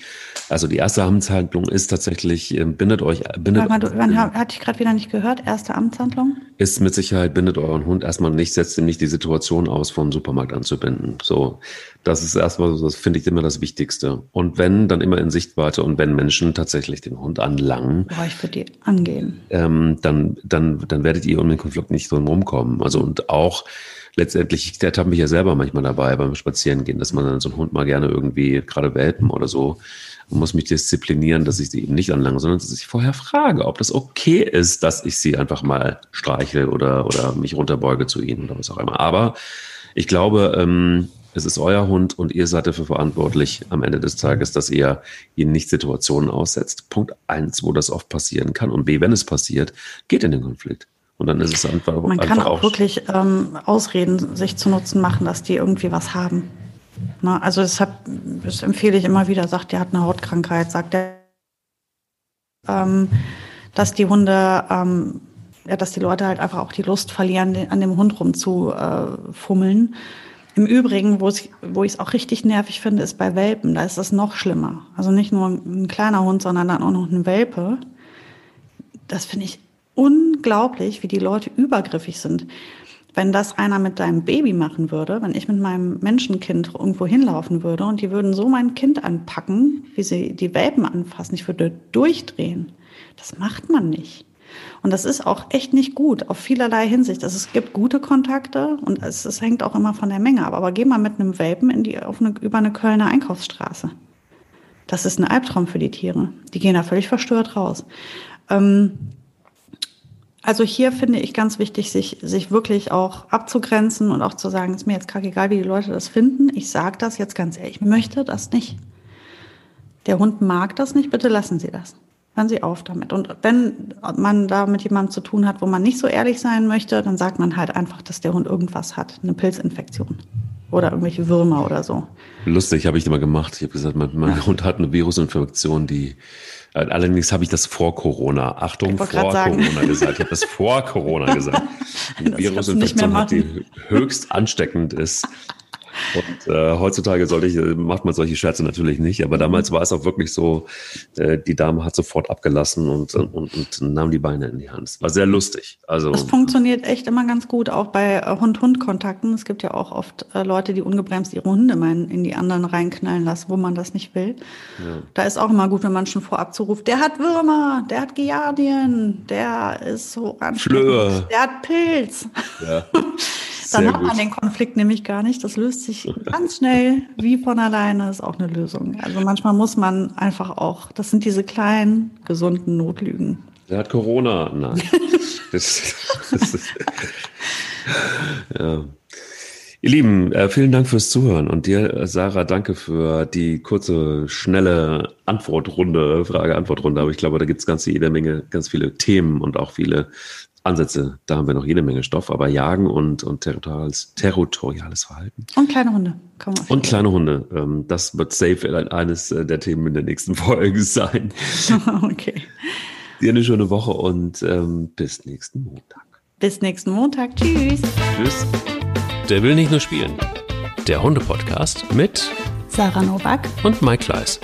C: also die erste Amtshandlung ist tatsächlich, ähm, bindet euch, bindet.
B: Mal, du, wann hatte ich gerade wieder nicht gehört? Erste Amtshandlung?
C: Ist mit Sicherheit, bindet euren Hund erstmal nicht, setzt ihm nicht die Situation aus, vom Supermarkt anzubinden. So, das ist erstmal, das finde ich immer das Wichtigste. Und wenn, dann immer in Sichtweite und wenn Menschen tatsächlich den Hund anlangen.
B: Boah, ich würde die angehen.
C: Ähm, dann, dann, dann werdet ihr um den Konflikt nicht drum rumkommen. Also und auch, letztendlich, der habe mich ja selber manchmal dabei beim Spazierengehen, dass man dann so einen Hund mal gerne irgendwie, gerade Welpen oder so, muss mich disziplinieren, dass ich sie eben nicht anlange, sondern dass ich vorher frage, ob das okay ist, dass ich sie einfach mal streichel oder, oder mich runterbeuge zu ihnen oder was auch immer. Aber ich glaube, ähm, es ist euer Hund und ihr seid dafür verantwortlich am Ende des Tages, dass ihr ihn nicht Situationen aussetzt. Punkt eins, wo das oft passieren kann. Und B, wenn es passiert, geht in den Konflikt. Und dann ist es einfach.
B: Man kann auch, auch wirklich ähm, Ausreden sich zu Nutzen machen, dass die irgendwie was haben. Na, also deshalb, das empfehle ich immer wieder, sagt, der hat eine Hautkrankheit, sagt er, ähm, dass die Hunde, ähm, ja, dass die Leute halt einfach auch die Lust verlieren, an dem Hund rumzufummeln. Im Übrigen, wo ich es auch richtig nervig finde, ist bei Welpen. Da ist das noch schlimmer. Also nicht nur ein kleiner Hund, sondern dann auch noch ein Welpe. Das finde ich unglaublich, wie die Leute übergriffig sind. Wenn das einer mit deinem Baby machen würde, wenn ich mit meinem Menschenkind irgendwo hinlaufen würde und die würden so mein Kind anpacken, wie sie die Welpen anfassen, ich würde durchdrehen. Das macht man nicht. Und das ist auch echt nicht gut auf vielerlei Hinsicht. Also es gibt gute Kontakte und es, es hängt auch immer von der Menge ab. Aber geh mal mit einem Welpen in die, auf eine, über eine Kölner Einkaufsstraße. Das ist ein Albtraum für die Tiere. Die gehen da völlig verstört raus. Ähm, also hier finde ich ganz wichtig, sich, sich wirklich auch abzugrenzen und auch zu sagen, ist mir jetzt kackegal, wie die Leute das finden. Ich sage das jetzt ganz ehrlich, ich möchte das nicht. Der Hund mag das nicht, bitte lassen Sie das. Hören Sie auf damit. Und wenn man da mit jemandem zu tun hat, wo man nicht so ehrlich sein möchte, dann sagt man halt einfach, dass der Hund irgendwas hat, eine Pilzinfektion oder irgendwelche Würmer oder so.
C: Lustig, habe ich immer gemacht. Ich habe gesagt, mein, mein ja. Hund hat eine Virusinfektion, die Allerdings habe ich das vor Corona. Achtung, vor Corona gesagt. Ich habe das vor Corona gesagt. Die Virusinfektion die höchst ansteckend ist. Und äh, heutzutage sollte ich, äh, macht man solche Scherze natürlich nicht, aber damals war es auch wirklich so, äh, die Dame hat sofort abgelassen und, und, und nahm die Beine in die Hand. Es war sehr lustig. Also
B: es funktioniert echt immer ganz gut, auch bei äh, Hund-Hund-Kontakten. Es gibt ja auch oft äh, Leute, die ungebremst ihre Hunde mal in, die anderen reinknallen lassen, wo man das nicht will. Ja. Da ist auch immer gut, wenn man schon vorab zuruft, der hat Würmer, der hat Giardien, der ist so
C: anstrengend,
B: der hat Pilz. Ja. Dann hat man den Konflikt nämlich gar nicht. Das löst sich ganz schnell wie von alleine, ist auch eine Lösung. Also manchmal muss man einfach auch, das sind diese kleinen, gesunden Notlügen.
C: Der hat Corona. Nein. das, das ist, ja. Ihr Lieben, äh, vielen Dank fürs Zuhören und dir, Sarah, danke für die kurze, schnelle Antwortrunde, Frage-Antwortrunde. Aber ich glaube, da gibt es ganz jede Menge, ganz viele Themen und auch viele Ansätze, da haben wir noch jede Menge Stoff, aber Jagen und, und territoriales, territoriales Verhalten.
B: Und kleine Hunde.
C: Und kleine Hunde. Ähm, das wird safe eines äh, der Themen in der nächsten Folge sein.
B: okay.
C: Dir eine schöne Woche und ähm, bis nächsten Montag.
B: Bis nächsten Montag. Tschüss.
C: Tschüss.
A: Der will nicht nur spielen. Der Hunde-Podcast mit
B: Sarah Novak
A: und Mike Kleiss.